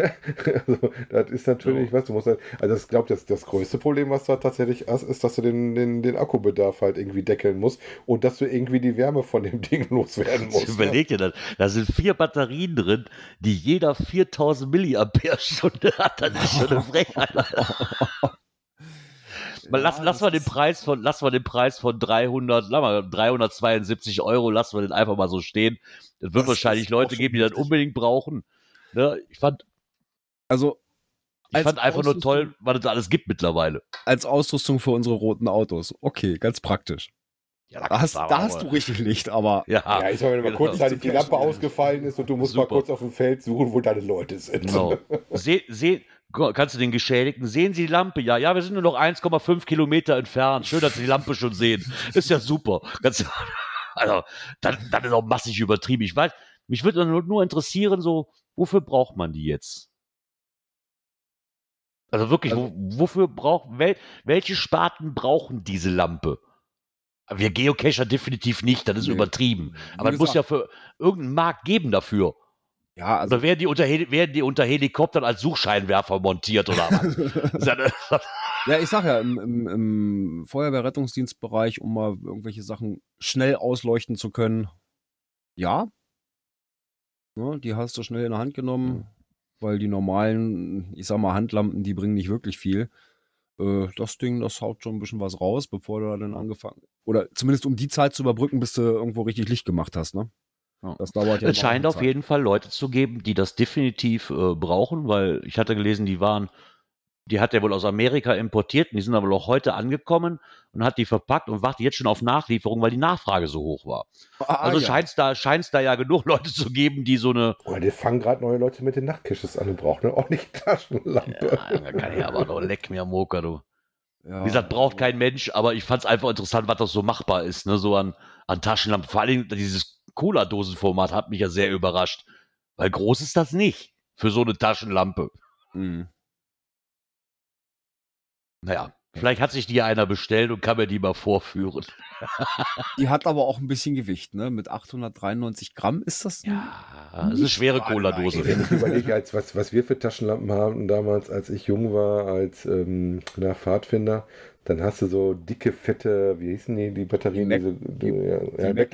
S3: also, das ist natürlich, was du musst halt, also ich glaube, das, das größte Problem, was du halt tatsächlich hast, ist, dass du den, den, den Akkubedarf halt irgendwie deckeln musst und dass du irgendwie die Wärme von dem Ding loswerden musst. ne?
S1: Überleg dir das. Da sind vier Batterien drin, die jeder 4000 Milliampere-Stunde hat. Das ist schon eine Frechheit. Mal lass,
S2: Ja,
S1: lass
S2: das
S1: mal den Preis von, lass mal den Preis von 300, lass mal 372 Euro, lassen wir den einfach mal so stehen. Es wird
S2: Das
S1: wahrscheinlich Leute geben, die das unbedingt brauchen. Ne? Ich fand,
S2: Also
S1: Ich fand einfach nur toll, was es da alles gibt mittlerweile.
S2: als Ausrüstung für unsere roten Autos. Okay, ganz praktisch.
S1: Ja,
S2: Da hast, da hast du richtig Licht, aber
S1: Ja,
S3: Ja, ich mal, wenn mal
S1: genau.
S3: kurzzeitig die Lampe ausgefallen ist und du musst mal
S1: Super.
S3: kurz auf dem Feld suchen, wo deine Leute sind.
S1: Genau. Seh, seh, kannst du den Geschädigten, sehen Sie die Lampe? Ja, ja, wir sind nur noch 1,5 Kilometer entfernt. Schön, dass Sie die Lampe schon sehen. Ist ja super. Ganz, also, dann, dann ist auch massig übertrieben. Ich weiß, mich würde nur, nur interessieren, so, wofür braucht man die jetzt? Also wirklich, wo, wofür braucht, wel, welche Sparten brauchen diese Lampe? Wir Geocacher definitiv nicht, das ist
S2: Nee.
S1: übertrieben. Aber es muss ja für irgendeinen Markt geben dafür.
S2: Ja, also
S1: Oder werden die, unter, werden die unter Helikoptern als Suchscheinwerfer montiert oder was? Ja
S2: ich sag ja, im, im, im Feuerwehrrettungsdienstbereich, um mal irgendwelche Sachen schnell ausleuchten zu können, ja. Ne, die hast du schnell in der Hand genommen, weil die normalen, ich sag mal, Handlampen, die bringen nicht wirklich viel. Äh, das Ding, das haut schon ein bisschen was raus, bevor du dann angefangen. Oder zumindest um die Zeit zu überbrücken, bis du irgendwo richtig Licht gemacht hast, ne? Das dauert ja
S1: es scheint auf jeden Fall Leute zu geben, die das definitiv äh, brauchen, weil ich hatte gelesen, die waren, die hat er wohl aus Amerika importiert und die sind aber auch heute angekommen und hat die verpackt und wartet jetzt schon auf Nachlieferung, weil die Nachfrage so hoch war.
S2: Ah,
S1: Also
S2: ja.
S1: scheint es da, scheint's da ja genug Leute zu geben, die so eine,
S3: Oder die fangen gerade neue Leute mit den Nachtcaches an und brauchen eine ordentliche Taschenlampe.
S1: ja, kann ich aber doch leck mir Moker, du.
S2: Ja,
S1: Wie gesagt, braucht kein Mensch, aber ich fand es einfach interessant, was das so machbar ist, ne? So an, an Taschenlampen. Vor allem dieses Cola-Dosenformat hat mich ja sehr überrascht. Weil groß ist das nicht für so eine Taschenlampe.
S2: Mhm.
S1: Naja, vielleicht hat sich die ja einer bestellt und kann mir die mal vorführen.
S2: Die hat aber auch ein bisschen Gewicht, ne? Mit 893 Gramm ist das?
S1: Ja, das ist eine schwere Cola-Dose.
S3: Wenn ich überlege, als was, was wir für Taschenlampen haben damals, als ich jung war, als ähm, Pfadfinder, dann hast du so dicke, fette, wie hießen die, die Batterien?
S2: Die Mac-
S3: diese,
S2: die-
S3: ja,
S2: Die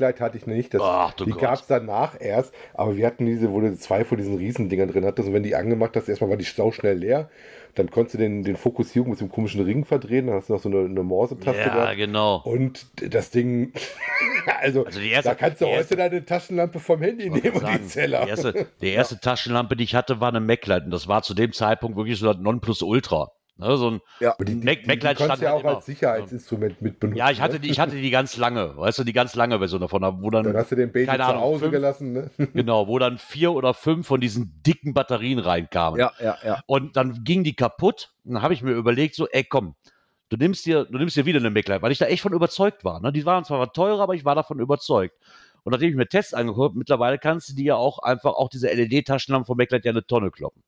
S3: ja, hatte ich nicht. Das,
S1: Ach
S3: die gab es danach erst, aber wir hatten diese, wo du zwei von diesen Riesendingern drin hattest und wenn die angemacht hast, erstmal war die sau schnell leer. Dann konntest du den, den Fokussierung mit einem komischen Ring verdrehen, dann hast du noch so eine, eine Morse-Taste
S1: Ja,
S3: gehabt.
S1: genau.
S3: Und das Ding, also,
S1: Also die erste-
S3: da kannst du heute deine Taschenlampe vom Handy nehmen und
S1: sagen,
S3: die Zeller.
S1: Die erste, die erste Taschenlampe, die ich hatte, war eine Maglite. Und das war zu dem Zeitpunkt wirklich so das Nonplusultra. Ne, so ein,
S2: Ja,
S3: die, die,
S1: Mac-
S3: die, kannst
S1: stand
S3: ja auch
S1: immer.
S3: als Sicherheitsinstrument mit benutzen.
S1: ja, ich hatte,
S3: ne?
S1: die, ich hatte die ganz lange, weißt du, die ganz lange Version davon, wo dann,
S3: Dann hast du den Baby
S1: keine
S3: zu
S1: Ahnung,
S3: Hause
S1: fünf-
S3: gelassen. Ne?
S1: genau, wo dann vier oder fünf von diesen dicken Batterien reinkamen.
S2: ja, ja, ja.
S1: Und dann ging die kaputt. Und dann habe ich mir überlegt, so, ey, komm, du nimmst dir, du nimmst dir wieder eine Maglite, weil ich da echt von überzeugt war. Ne? Die waren zwar teurer, aber ich war davon überzeugt. Und nachdem ich mir Tests angeguckt habe, mittlerweile kannst du die ja auch einfach, auch diese LED-Taschenlampen von Maglite ja eine Tonne kloppen.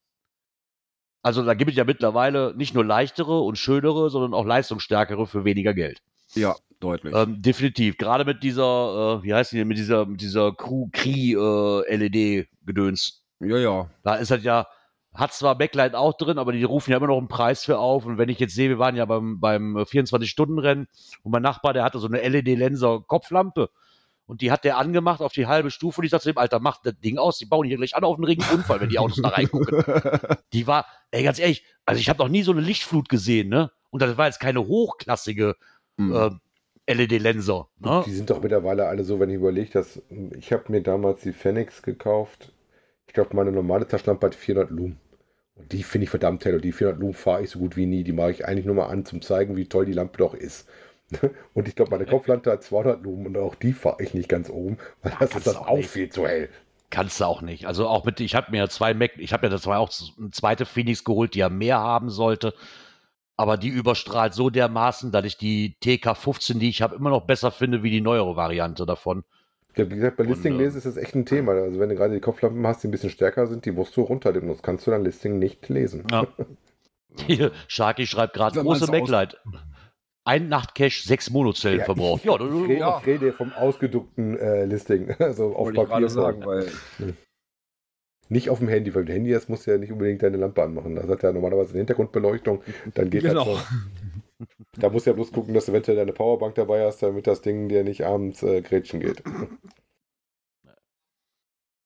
S1: Also da gibt es ja mittlerweile nicht nur leichtere und schönere, sondern auch leistungsstärkere für weniger Geld.
S2: Ja, deutlich.
S1: Ähm, definitiv. Gerade mit dieser, äh, wie heißt die, denn, mit dieser, mit dieser Crew, äh, LED-Gedöns.
S2: ja, ja.
S1: Da ist halt ja, hat zwar Backlight auch drin, aber die rufen ja immer noch einen Preis für auf. Und wenn ich jetzt sehe, wir waren ja beim, beim 24-Stunden-Rennen und mein Nachbar, der hatte so eine LED-Lenser-Kopflampe. Und die hat der angemacht auf die halbe Stufe. Und ich sagte zu dem, Alter, mach das Ding aus. Die bauen hier gleich an auf einen Regenunfall, wenn die Autos da reingucken. Die war, ey, ganz ehrlich, also ich habe noch nie so eine Lichtflut gesehen, ne? Und das war jetzt keine hochklassige
S2: Mhm.
S1: äh, LED-Lenser. Ne?
S3: Die sind doch mittlerweile alle so, wenn ich überlege, dass ich habe mir damals die Phoenix gekauft. Ich glaube, meine normale Taschenlampe hat 400 Lumen. Und die finde ich verdammt hell. Und die 400 Lumen fahre ich so gut wie nie. Die mache ich eigentlich nur mal an, zum zeigen, wie toll die Lampe doch ist. Und ich glaube, meine Kopflampe hat 200 Lumen und auch die fahre ich nicht ganz oben, weil das ist dann
S1: auch
S3: viel zu hell.
S1: Kannst du auch nicht. Also auch mit, ich habe mir zwei Mac, ich habe ja das war auch eine zweite Phoenix geholt, die ja mehr haben sollte. Aber die überstrahlt so dermaßen, dass ich die TK15, die ich habe, immer noch besser finde wie die neuere Variante davon.
S3: Ja, wie gesagt, bei Listing
S1: äh,
S3: lesen ist das echt ein Thema. Also wenn du gerade die Kopflampen hast, die ein bisschen stärker sind, die musst du runternehmen. Das kannst du dann Listing nicht lesen.
S1: Ja. Hier, Sharky schreibt gerade, große
S2: man's aus-.
S1: Ein Nachtcache, sechs Monozellen verbraucht.
S3: Ich,
S1: Ja,
S3: ich, rede,
S2: ja.
S3: ich rede vom ausgeduckten äh, Listing. Also auf
S2: Wollte ich
S3: Papier
S2: sagen, weil
S3: Nicht auf dem Handy, weil mit dem Handy das musst du ja nicht unbedingt deine Lampe anmachen. Das hat ja normalerweise eine Hintergrundbeleuchtung. Dann geht
S2: Genau.
S3: das schon. Da musst du ja bloß gucken, dass du eventuell deine Powerbank dabei hast, damit das Ding dir nicht abends äh, grätschen geht.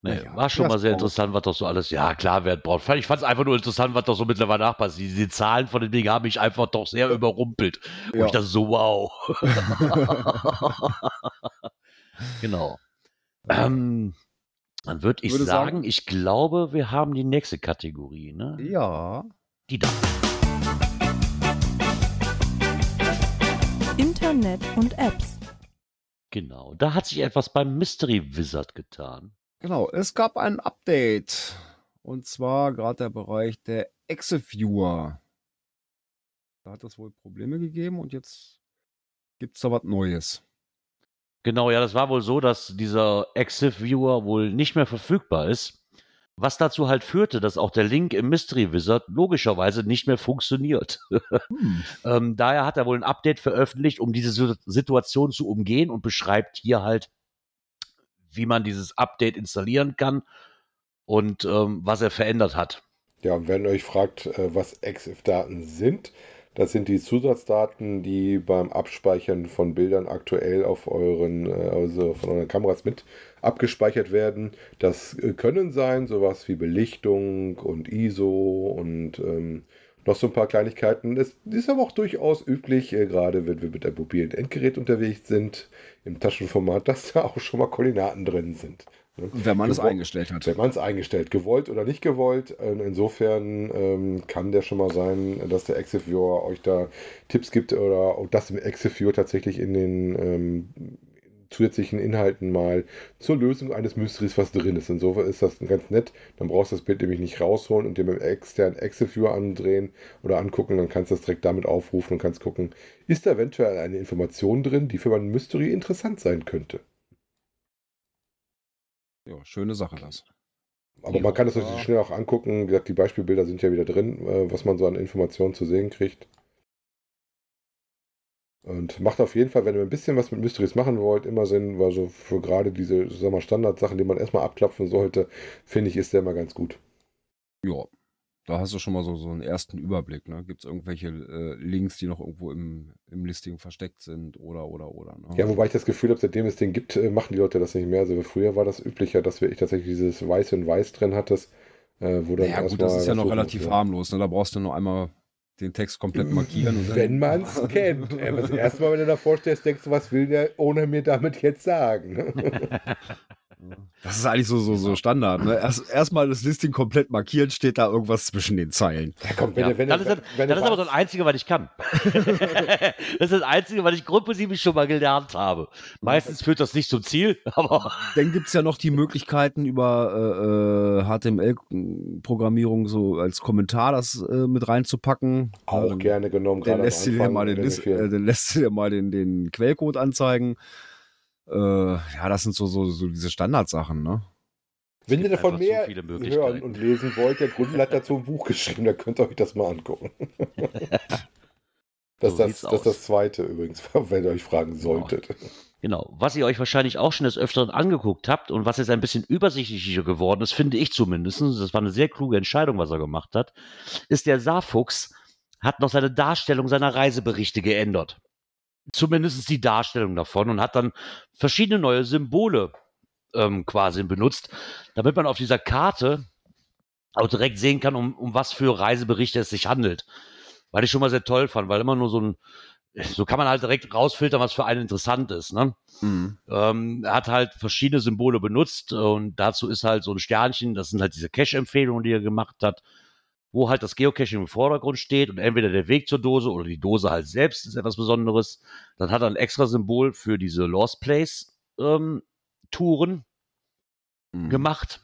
S1: Nee,
S2: Naja,
S1: war schon mal sehr interessant, was doch so alles. Ja, klar, wer braucht. Ich fand es einfach nur interessant, was doch so mittlerweile nachpasst. Die, die Zahlen von dem Ding haben mich einfach doch sehr überrumpelt. Und
S2: Ja.
S1: ich dachte so, wow. genau. Ähm, Dann würde ich
S2: Würde
S1: sagen,
S2: sagen-
S1: ich glaube, wir haben die nächste Kategorie, ne?
S2: Ja.
S1: Die da.
S4: Internet und Apps.
S1: Genau. Da hat sich etwas beim Mystery Wizard getan.
S2: Genau, es gab ein Update. Und zwar gerade der Bereich der Exiviewer. Da hat es wohl Probleme gegeben und jetzt gibt es da was Neues.
S1: Genau, ja, das war wohl so, dass dieser Exif Viewer wohl nicht mehr verfügbar ist. Was dazu halt führte, dass auch der Link im Mystery Wizard logischerweise nicht mehr funktioniert.
S2: Hm.
S1: ähm, daher hat er wohl ein Update veröffentlicht, um diese Situation zu umgehen und beschreibt hier halt, wie man dieses Update installieren kann und ähm, was er verändert hat.
S3: Ja, und wenn ihr euch fragt, äh, was EXIF-Daten sind, das sind die Zusatzdaten, die beim Abspeichern von Bildern aktuell auf euren, äh, also von euren Kameras mit abgespeichert werden. Das äh, können sein sowas wie Belichtung und ISO und ähm, noch so ein paar Kleinigkeiten. Es ist aber auch durchaus üblich, äh, gerade wenn wir mit einem mobilen Endgerät unterwegs sind, im Taschenformat, dass da auch schon mal Koordinaten drin sind. ne?
S2: Wenn man es eingestellt hat.
S3: Wenn man es eingestellt, gewollt oder nicht gewollt. Insofern ähm, kann der schon mal sein, dass der Exif Viewer euch da Tipps gibt oder auch das im Exif Viewer tatsächlich in den ähm, zusätzlichen Inhalten mal zur Lösung eines Mysteries was drin ist. Insofern ist das ganz nett. Dann brauchst du das Bild nämlich nicht rausholen und dir mit dem externen Exif Viewer andrehen oder angucken. Dann kannst du das direkt damit aufrufen und kannst gucken, ist da eventuell eine Information drin, die für mein Mystery interessant sein könnte.
S2: Ja, schöne Sache das.
S3: Aber
S1: Ja.
S3: man kann das natürlich schnell auch angucken. Wie gesagt, die Beispielbilder sind ja wieder drin, äh, was man so an Informationen zu sehen kriegt. Und macht auf jeden Fall, wenn ihr ein bisschen was mit Mysteries machen wollt, immer Sinn, weil so für gerade diese sagen wir Standardsachen, die man erstmal abklopfen sollte, finde ich, ist der immer ganz gut.
S2: Ja, da hast du schon mal so, so einen ersten Überblick. Ne? Gibt es irgendwelche äh, Links, die noch irgendwo im, im Listing versteckt sind oder, oder, oder. Ne?
S3: Ja, wobei ich das Gefühl habe, seitdem es den gibt, äh, machen die Leute das nicht mehr. Also früher war das üblicher, dass wirklich tatsächlich dieses Weiß in Weiß drin hattest, äh, wo dann
S2: ja, gut, das ist ja noch relativ
S3: musst,
S2: harmlos. Ne? Da brauchst du nur einmal den Text komplett markieren.
S3: Wenn man es kennt. Äh, Das erste Mal, wenn du davor stehst, denkst du, was will der ohne mir damit jetzt sagen?
S2: Das ist eigentlich so, so, so Standard. Ne? Erst erstmal das Listing komplett markieren, steht da irgendwas zwischen den Zeilen.
S3: Ja, komm, wenn
S1: Ja,
S3: wenn
S1: das ist,
S3: wenn
S1: das ist aber das
S3: weißt-
S1: Einzige, was ich kann. das ist das Einzige, was ich grundprinzipisch schon mal gelernt habe. Meistens führt das nicht zum Ziel, aber
S2: Dann gibt es ja noch die Möglichkeiten über äh, äh, HTML-Programmierung so als Kommentar das äh, mit reinzupacken.
S3: auch
S2: dann,
S3: gerne genommen.
S2: Dann lässt, du dir mal den,
S3: wenn
S2: List, äh, dann lässt du dir mal den, den Quellcode anzeigen. Äh, ja, das sind so, so, so diese Standardsachen, ne?
S3: Wenn ihr davon mehr
S1: viele
S3: hören und lesen wollt, der Grundl hat dazu ein Buch geschrieben, da könnt ihr euch das mal angucken. Das,
S1: So
S3: das, das ist das zweite übrigens, wenn ihr euch fragen solltet.
S1: Genau. Was ihr euch wahrscheinlich auch schon des Öfteren angeguckt habt und was jetzt ein bisschen übersichtlicher geworden ist, finde ich zumindest, das war eine sehr kluge Entscheidung, was er gemacht hat, ist der Saarfuchs hat noch seine Darstellung seiner Reiseberichte geändert. Zumindest die Darstellung davon und hat dann verschiedene neue Symbole ähm, quasi benutzt, damit man auf dieser Karte auch direkt sehen kann, um, um was für Reiseberichte es sich handelt. Weil ich schon mal sehr toll fand, weil immer nur so ein, so kann man halt direkt rausfiltern, was für einen interessant ist. Ne? Ähm, er hat halt verschiedene Symbole benutzt und dazu ist halt so ein Sternchen, das sind halt diese Cache-Empfehlungen, die er gemacht hat, wo halt das Geocaching im Vordergrund steht und entweder der Weg zur Dose oder die Dose halt selbst ist etwas Besonderes. Dann hat er ein extra Symbol für diese Lost Place ähm, Touren
S2: Mhm.
S1: gemacht.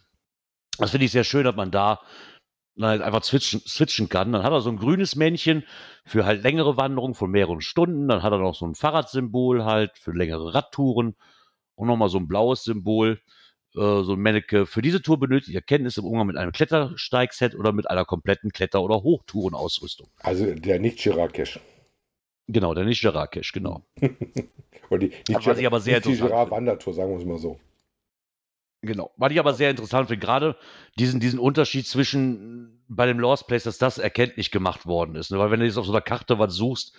S1: Das finde ich sehr schön, dass man da halt einfach switchen, switchen kann. Dann hat er so ein grünes Männchen für halt längere Wanderungen von mehreren Stunden. Dann hat er noch so ein Fahrradsymbol halt für längere Radtouren und nochmal so ein blaues Symbol, äh, so ein Männeke. Für diese Tour benötigt ihr Kenntnisse im Umgang mit einem Klettersteigset oder mit einer kompletten Kletter- oder Hochtourenausrüstung.
S3: Also der nicht Chirakesh.
S1: Genau, der nicht Jarakesh, genau.
S3: Oder die, nicht
S1: Was ich aber sehr
S3: nicht
S1: interessant.
S3: Girard-Wandertour, sagen wir es mal so.
S1: Genau. Was ich aber sehr interessant finde, gerade diesen, diesen Unterschied zwischen bei dem Lost Place, dass das erkenntlich gemacht worden ist. Ne? Weil wenn du jetzt auf so einer Karte was suchst,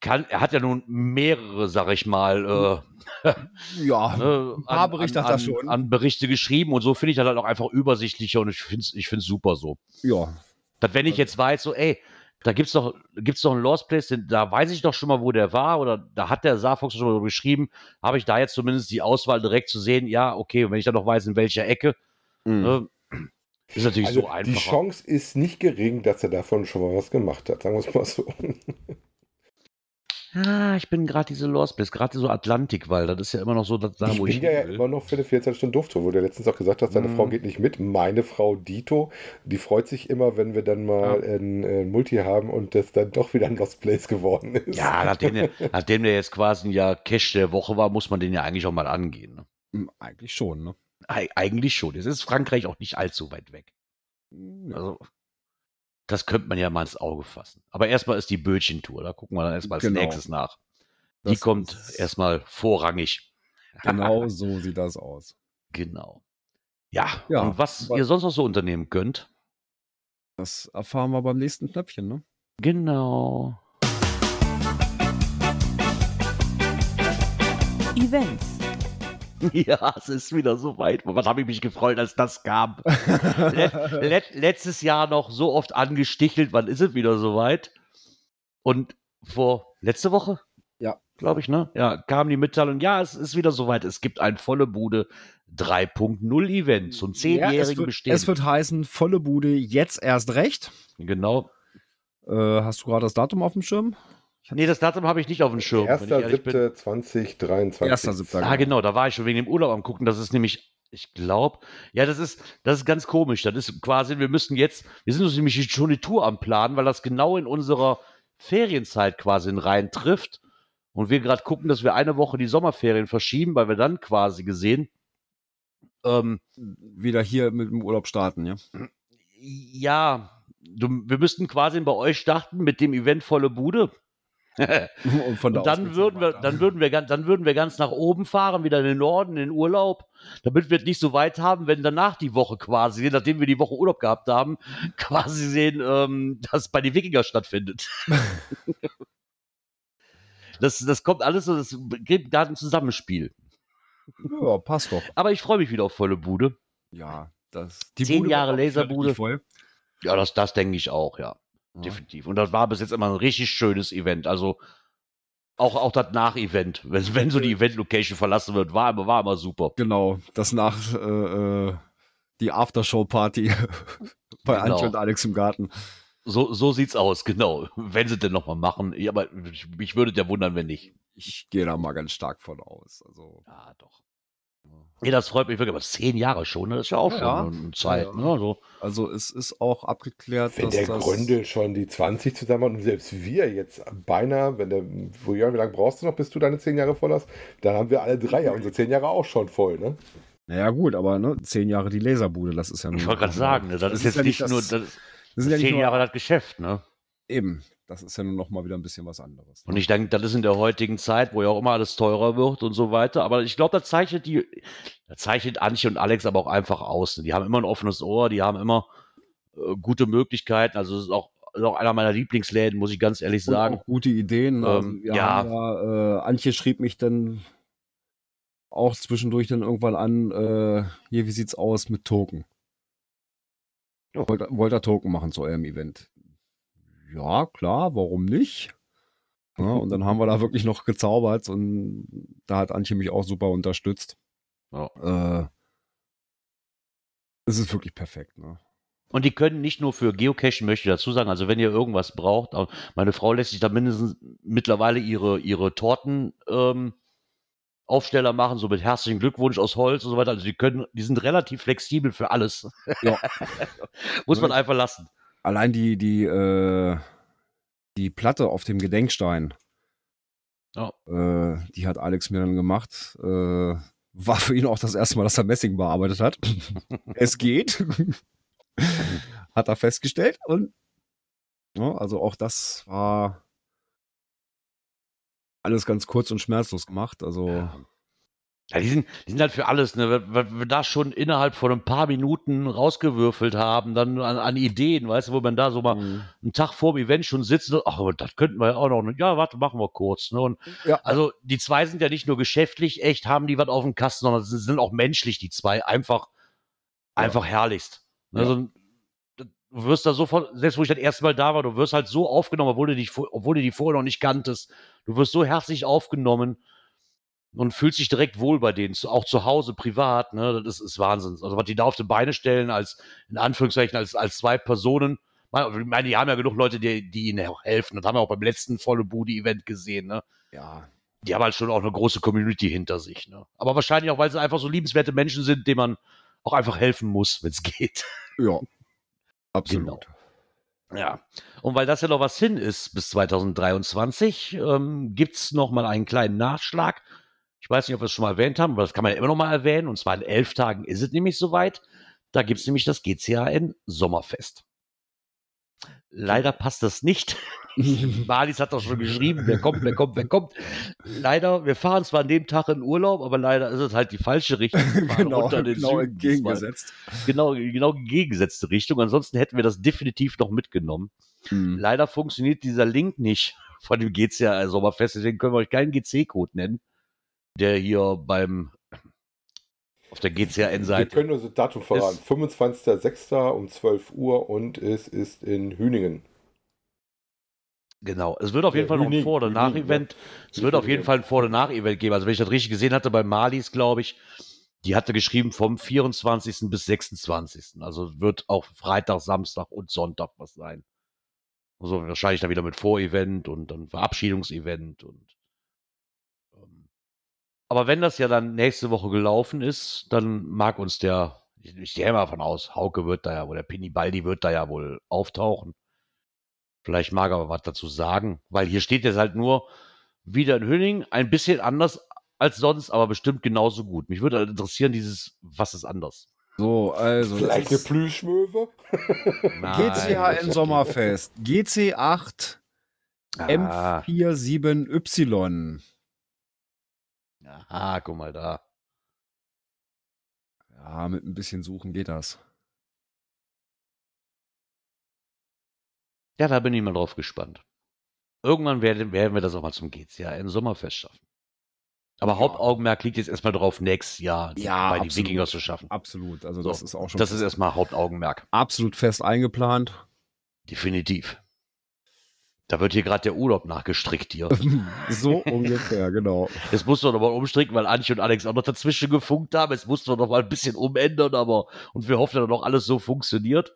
S1: kann, er hat ja nun mehrere, sag ich mal, äh,
S2: Ja,
S1: ne,
S2: paar Berichte hat er
S1: an,
S2: schon.
S1: an Berichte geschrieben und so finde ich das halt auch einfach übersichtlicher und ich finde es ich find's super so.
S2: ja.
S1: Dass wenn ich jetzt weiß, so, ey, Da gibt's doch, gibt's doch einen Lost Place, den, da weiß ich doch schon mal, wo der war, oder da hat der Saarfox schon mal geschrieben, habe ich da jetzt zumindest die Auswahl direkt zu sehen, ja, okay, und wenn ich dann noch weiß, in welcher Ecke,
S2: Mhm.
S1: ne, ist natürlich
S3: Also
S1: so
S3: die
S1: einfach.
S3: Chance ist nicht gering, dass er davon schon mal was gemacht hat, sagen wir es mal so.
S1: Ah, ich bin gerade diese Lost Place, gerade so Atlantik, weil das ist ja immer noch so, dass da,
S3: ich
S1: wo
S3: bin
S1: ich
S3: ja
S1: hin will.
S3: immer noch für eine 24-Stunden-Dufttour, wo du letztens auch gesagt hast, deine
S1: Mhm.
S3: Frau geht nicht mit. Meine Frau Dito, die freut sich immer, wenn wir dann mal ein, äh, Multi haben und das dann doch wieder ein Lost Place geworden ist.
S1: Ja, nachdem der, nachdem der jetzt quasi ein Jahr Cash der Woche war, muss man den ja eigentlich auch mal angehen. Ne?
S2: Mhm, Eigentlich schon, ne?
S1: Eig eigentlich schon. Jetzt ist Frankreich auch nicht allzu weit weg.
S2: Ja.
S1: Also, das könnte man ja mal ins Auge fassen. Aber erstmal ist die Bötchentour. Da gucken wir dann erstmal als
S2: Genau.
S1: nächstes nach. Die
S2: Das
S1: kommt erstmal vorrangig.
S2: Genau so sieht das aus.
S1: Genau. Ja,
S2: Ja,
S1: und was ihr sonst noch so unternehmen könnt.
S2: Das erfahren wir beim nächsten Knöpfchen, ne?
S1: Genau.
S4: Events.
S1: Ja, es ist wieder soweit. Was habe ich mich gefreut, als das kam. Let, let, letztes Jahr noch so oft angestichelt. Wann ist es wieder soweit? Und vor letzte Woche?
S2: Ja.
S1: Glaube ich, ne? Ja, kam die Mitteilung, ja, es ist wieder soweit. Es gibt ein volle Bude 3.0 Event zum
S2: Ja,
S1: zehnjährigen
S2: wird,
S1: Bestehen.
S2: es wird heißen, volle Bude jetzt erst recht.
S1: genau.
S2: Äh, hast du gerade das Datum auf dem Schirm?
S1: Nee, das Datum habe ich nicht auf dem Schirm. wenn ich ehrlich bin.
S3: 1.7.2023.
S2: Erster Siebter.
S1: Ah, genau, da war ich schon wegen dem Urlaub am gucken. Das ist nämlich, ich glaube, ja, das ist, das ist ganz komisch. Das ist quasi, wir müssen jetzt, wir sind uns nämlich schon die Tour am Planen, weil das genau in unserer Ferienzeit quasi rein trifft. Und wir gerade gucken, dass wir eine Woche die Sommerferien verschieben, weil wir dann quasi gesehen, ähm,
S2: Wieder hier mit dem Urlaub starten, ja?
S1: ja, du, wir müssten quasi bei euch starten mit dem Event volle Bude.
S2: Und, von
S1: Und dann würden wir, dann würden wir ganz, dann würden wir ganz nach oben fahren, wieder in den Norden, in den Urlaub, damit wir es nicht so weit haben, wenn danach die Woche quasi, nachdem wir die Woche Urlaub gehabt haben, quasi sehen, ähm, dass bei den Wikinger stattfindet. das, das kommt alles so, das gibt gerade ein Zusammenspiel.
S2: Ja, passt doch.
S1: Aber ich freue mich wieder auf volle Bude.
S2: Ja, das.
S1: Zehn
S2: Bude
S1: Jahre Laserbude. Ja, das, das denke ich auch, ja.
S2: Ja.
S1: Definitiv. Und das war bis jetzt immer ein richtig schönes Event. Also auch, auch das Nach-Event, wenn, wenn so die Event-Location verlassen wird, war, immer- war immer super.
S2: Genau, das nach äh, äh, die Aftershow-Party bei
S1: Genau.
S2: Antje und Alex im Garten.
S1: So, so sieht's aus, genau. Wenn sie denn nochmal machen. Ja, aber ich, mich würde der wundern, wenn nicht.
S2: Ich gehe da mal ganz stark von aus. Also,
S1: Ja, doch. Ja, das freut mich wirklich. Aber zehn Jahre schon, ne? das ist ja auch
S2: Ja,
S1: schon
S2: ja.
S1: eine Zeit. Ne? Also,
S2: also es ist auch abgeklärt,
S3: Wenn
S2: dass
S3: der
S2: das
S3: Gründel schon die 20 zusammen hat und selbst wir jetzt beinahe, wenn der, wo Jörn, wie lange brauchst du noch, bis du deine 10 Jahre voll hast? Dann haben wir alle drei ja unsere 10 Jahre auch schon voll, ne?
S2: Naja, gut, aber ne, zehn Jahre die Laserbude, das ist ja nun.
S1: ich wollte gerade sagen, ne? das, ist jetzt
S2: ja
S1: nicht
S2: das,
S1: nur das,
S2: das
S1: das
S2: sind ja nicht
S1: zehn
S2: nur,
S1: Jahre das Geschäft, ne?
S2: Eben, das ist ja nun noch mal wieder ein bisschen was anderes.
S1: Und ich denke, das ist in der heutigen Zeit, wo ja auch immer alles teurer wird und so weiter. Aber ich glaube, das zeichnet die, das zeichnet Antje und Alex aber auch einfach aus. Die haben immer ein offenes Ohr, die haben immer äh, gute Möglichkeiten. Also es ist auch, ist auch einer meiner Lieblingsläden, muss ich ganz ehrlich
S2: Und
S1: sagen.
S2: auch gute Ideen. Also
S1: Ähm,
S2: wir
S1: ja.
S2: ja, äh, Antje schrieb mich dann auch zwischendurch dann irgendwann an, äh, hier, wie sieht's aus mit Token?
S1: Ja.
S2: Wollt, wollt ihr Token machen zu eurem Event? Ja, klar, warum nicht? Ja, und dann haben wir da wirklich noch gezaubert und da hat Antje mich auch super unterstützt.
S1: Ja.
S2: Äh, es ist wirklich perfekt, ne?
S1: Und die können nicht nur für Geocachen, möchte ich dazu sagen, also wenn ihr irgendwas braucht, auch meine Frau lässt sich da mindestens mittlerweile ihre, ihre Torten ähm, Aufsteller machen, so mit herzlichen Glückwunsch aus Holz und so weiter. Also die können, die sind relativ flexibel für alles.
S2: Ja.
S1: Muss man einfach lassen.
S2: Allein die, die, äh, die Platte auf dem Gedenkstein,
S1: Ja.
S2: äh, die hat Alex mir dann gemacht. Äh, war für ihn auch das erste Mal, dass er Messing bearbeitet hat. es geht. hat er festgestellt. Und ja, also auch das war alles ganz kurz und schmerzlos gemacht. Also
S1: Ja, die sind, die sind halt für alles, ne? Wenn, wir da schon innerhalb von ein paar Minuten rausgewürfelt haben, dann an, an Ideen, weißt du, wo man da so mal
S2: Mhm.
S1: einen Tag vor dem Event schon sitzt, und, ach, das könnten wir ja auch noch, ne? ja, warte, machen wir kurz, ne? Und
S2: Ja.
S1: also die zwei sind ja nicht nur geschäftlich echt, haben die was auf dem Kasten, sondern sie sind auch menschlich, die zwei, einfach, einfach herrlichst. Ne?
S2: Ja.
S1: So ein- das- du wirst da sofort, selbst wo ich das erste Mal da war, du wirst halt so aufgenommen, obwohl du, dich, obwohl du die vorher noch nicht kanntest. Du wirst so herzlich aufgenommen und fühlst dich direkt wohl bei denen, auch zu Hause, privat. Ne? Das ist, Wahnsinn. Also, was die da auf die Beine stellen, als in Anführungszeichen, als, als zwei Personen. Ich meine, die haben ja genug Leute, die, die ihnen auch helfen. Das haben wir auch beim letzten volle Bude-Event gesehen. Ne?
S2: Ja.
S1: Die haben halt schon auch eine große Community hinter sich. Ne? Aber wahrscheinlich auch, weil sie einfach so liebenswerte Menschen sind, denen man auch einfach helfen muss, wenn es geht.
S2: Ja. Absolut.
S1: Ja, und weil das ja noch was hin ist bis 2023, ähm, gibt es noch mal einen kleinen Nachschlag. Ich weiß nicht, ob wir es schon mal erwähnt haben, aber das kann man ja immer noch mal erwähnen. Und zwar in elf Tagen ist es nämlich soweit. Da gibt es nämlich das GCAN Sommerfest. Leider passt das nicht. Malis hat doch schon geschrieben, wer kommt, wer kommt, wer kommt. Leider, wir fahren zwar an dem Tag in Urlaub, aber leider ist es halt die falsche Richtung.
S2: Genau, genau entgegengesetzt.
S1: genau, genau gegengesetzte Richtung. Ansonsten hätten wir das definitiv noch mitgenommen.
S2: Hm.
S1: Leider funktioniert dieser Link nicht von dem GCA Sommerfest, deswegen können wir euch keinen GC-Code nennen, der hier beim auf der
S3: Wir
S1: GCAN-Seite.
S3: können unser Datum verraten. 25.06. um 12 Uhr und es ist in Hüningen.
S1: Genau. Es wird auf jeden
S3: Ja,
S1: Fall noch ein Vor- oder Nach-Event. Es
S3: Nicht
S1: wird auf jeden. Fall ein Vor- oder Nach-Event geben. Also wenn ich das richtig gesehen hatte bei Malis, glaube ich, die hatte geschrieben vom 24. bis 26. Also wird auch Freitag, Samstag und Sonntag was sein. Also wahrscheinlich dann wieder mit Vorevent und dann Verabschiedungsevent und aber wenn das ja dann nächste Woche gelaufen ist, dann mag uns der, ich, ich gehe mal davon aus, Hauke wird da ja, oder Pini Baldi wird da ja wohl auftauchen. Vielleicht mag er aber was dazu sagen, weil hier steht jetzt halt nur wieder in Hünning, ein bisschen anders als sonst, aber bestimmt genauso gut. Mich würde halt interessieren, dieses, was ist anders?
S2: So, also.
S3: Vielleicht eine Plüschmöwe?
S2: GCAN Sommerfest. GC8
S1: Ah,
S2: M47Y.
S1: Aha, guck mal da.
S2: Ja, mit ein bisschen Suchen geht das.
S1: Ja, da bin ich mal drauf gespannt. Irgendwann werden, werden wir das auch mal zum GCAN Sommerfest schaffen. Aber
S2: Ja.
S1: Hauptaugenmerk liegt jetzt erstmal drauf, nächstes Jahr
S2: Ja,
S1: bei die
S2: absolut.
S1: Wikinger zu schaffen.
S2: Absolut. Also,
S1: So,
S2: das ist auch schon
S1: Das ist erstmal Hauptaugenmerk.
S2: absolut fest eingeplant.
S1: Definitiv. Da wird hier gerade der Urlaub nachgestrickt hier.
S2: so ungefähr, genau.
S1: Jetzt musst du noch mal umstricken, weil Antje und Alex auch noch dazwischen gefunkt haben. Jetzt musst du noch mal ein bisschen umändern, aber und wir hoffen, dass noch alles so funktioniert.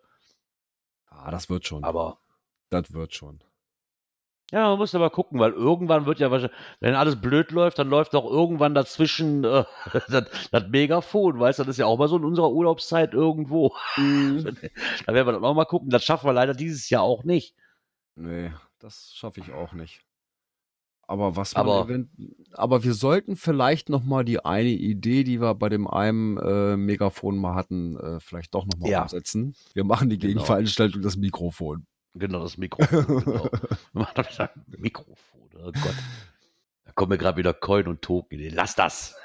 S2: Ah, das wird schon.
S1: Aber
S2: das wird schon.
S1: ja, man muss aber gucken, weil irgendwann wird ja wahrscheinlich, wenn alles blöd läuft, dann läuft auch irgendwann dazwischen äh, das, das Megafon, weißt du, das ist ja auch mal so in unserer Urlaubszeit irgendwo. da werden wir dann auch mal gucken. Das schaffen wir leider dieses Jahr auch nicht.
S2: Nee, das schaffe ich auch nicht. Aber was man
S1: Aber-
S2: event- aber wir sollten vielleicht noch mal die eine Idee, die wir bei dem einen äh, Megafon mal hatten, äh, vielleicht doch noch mal
S1: Ja.
S2: umsetzen. Wir machen die
S1: Genau.
S2: Gegenveranstaltung das Mikrofon.
S1: Genau, das Mikrofon. genau. Wir machen wieder Mikrofon, oh Gott. Da kommen mir gerade wieder Coin und Token. Lass das!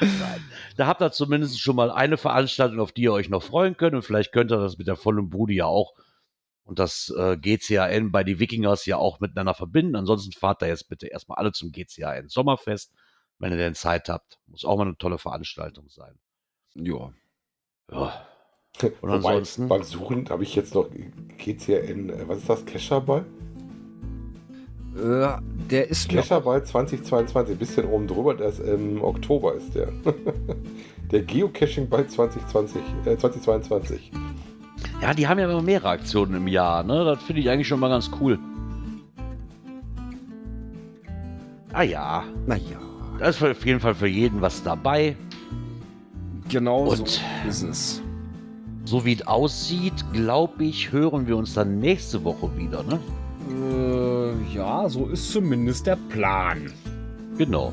S1: Nein. Da habt ihr zumindest schon mal eine Veranstaltung, auf die ihr euch noch freuen könnt. Und vielleicht könnt ihr das mit der vollen Bude ja auch und das äh, GCAN bei die Wikingers ja auch miteinander verbinden. Ansonsten fahrt da jetzt bitte erstmal alle zum GCAN Sommerfest, wenn ihr denn Zeit habt. Muss auch mal eine tolle Veranstaltung sein.
S2: Ja.
S1: Ja. Und
S3: Wobei,
S1: ansonsten-
S3: beim Suchen habe ich jetzt noch GCN, äh, was ist das? Kescherball?
S2: Äh, der ist
S3: Kescherball 2022, ein bisschen oben drüber, das im Oktober ist der. der Geocaching-Ball 2020, äh, 2022.
S1: Ja, die haben ja immer mehrere Aktionen im Jahr, ne? Das finde ich eigentlich schon mal ganz cool. Ah ja,
S2: Naja,
S1: da ist auf jeden Fall für jeden was dabei.
S2: genau
S1: Und-
S2: so ist es.
S1: So wie es aussieht, glaube ich, hören wir uns dann nächste Woche wieder, ne?
S2: Äh, ja, so ist zumindest der Plan.
S1: Genau.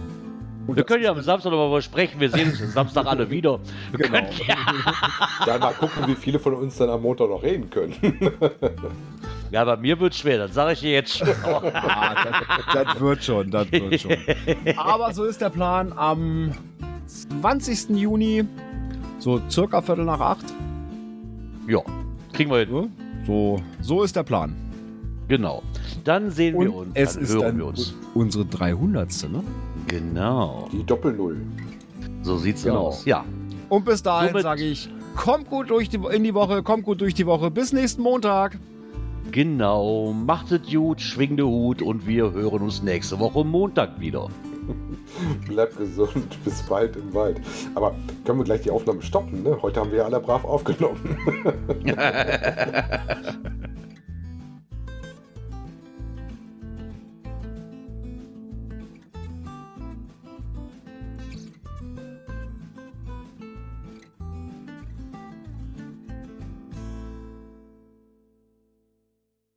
S2: Und
S1: Wir können ja am Samstag nochmal mal sprechen. Wir sehen uns am Samstag alle wieder. Wir
S2: Genau.
S1: können, ja,
S3: Dann mal gucken, wie viele von uns dann am Montag noch reden können.
S1: ja, bei mir wird es schwer, das sage ich dir jetzt schon. Aber
S2: Ah, das, das wird schon, das wird schon. Aber so ist der Plan am 20. Juni, so circa Viertel nach acht.
S1: ja, kriegen wir hin.
S2: So, so ist der Plan.
S1: Genau. Dann sehen wir
S2: Und
S1: uns.
S2: es
S1: dann
S2: ist
S1: hören
S2: dann
S1: wir uns.
S2: unsere 300. Ne?
S1: Genau.
S3: Die Doppel-Null.
S1: So sieht's
S2: Genau.
S1: aus. Ja.
S2: Und bis dahin sage ich, kommt gut durch die, in die Woche, kommt gut durch die Woche. Bis nächsten Montag.
S1: Genau, macht es gut, schwingt den Hut und wir hören uns nächste Woche Montag wieder.
S3: Bleibt gesund, bis bald im Wald. Aber können wir gleich die Aufnahme stoppen, ne? Heute haben wir ja alle brav aufgenommen.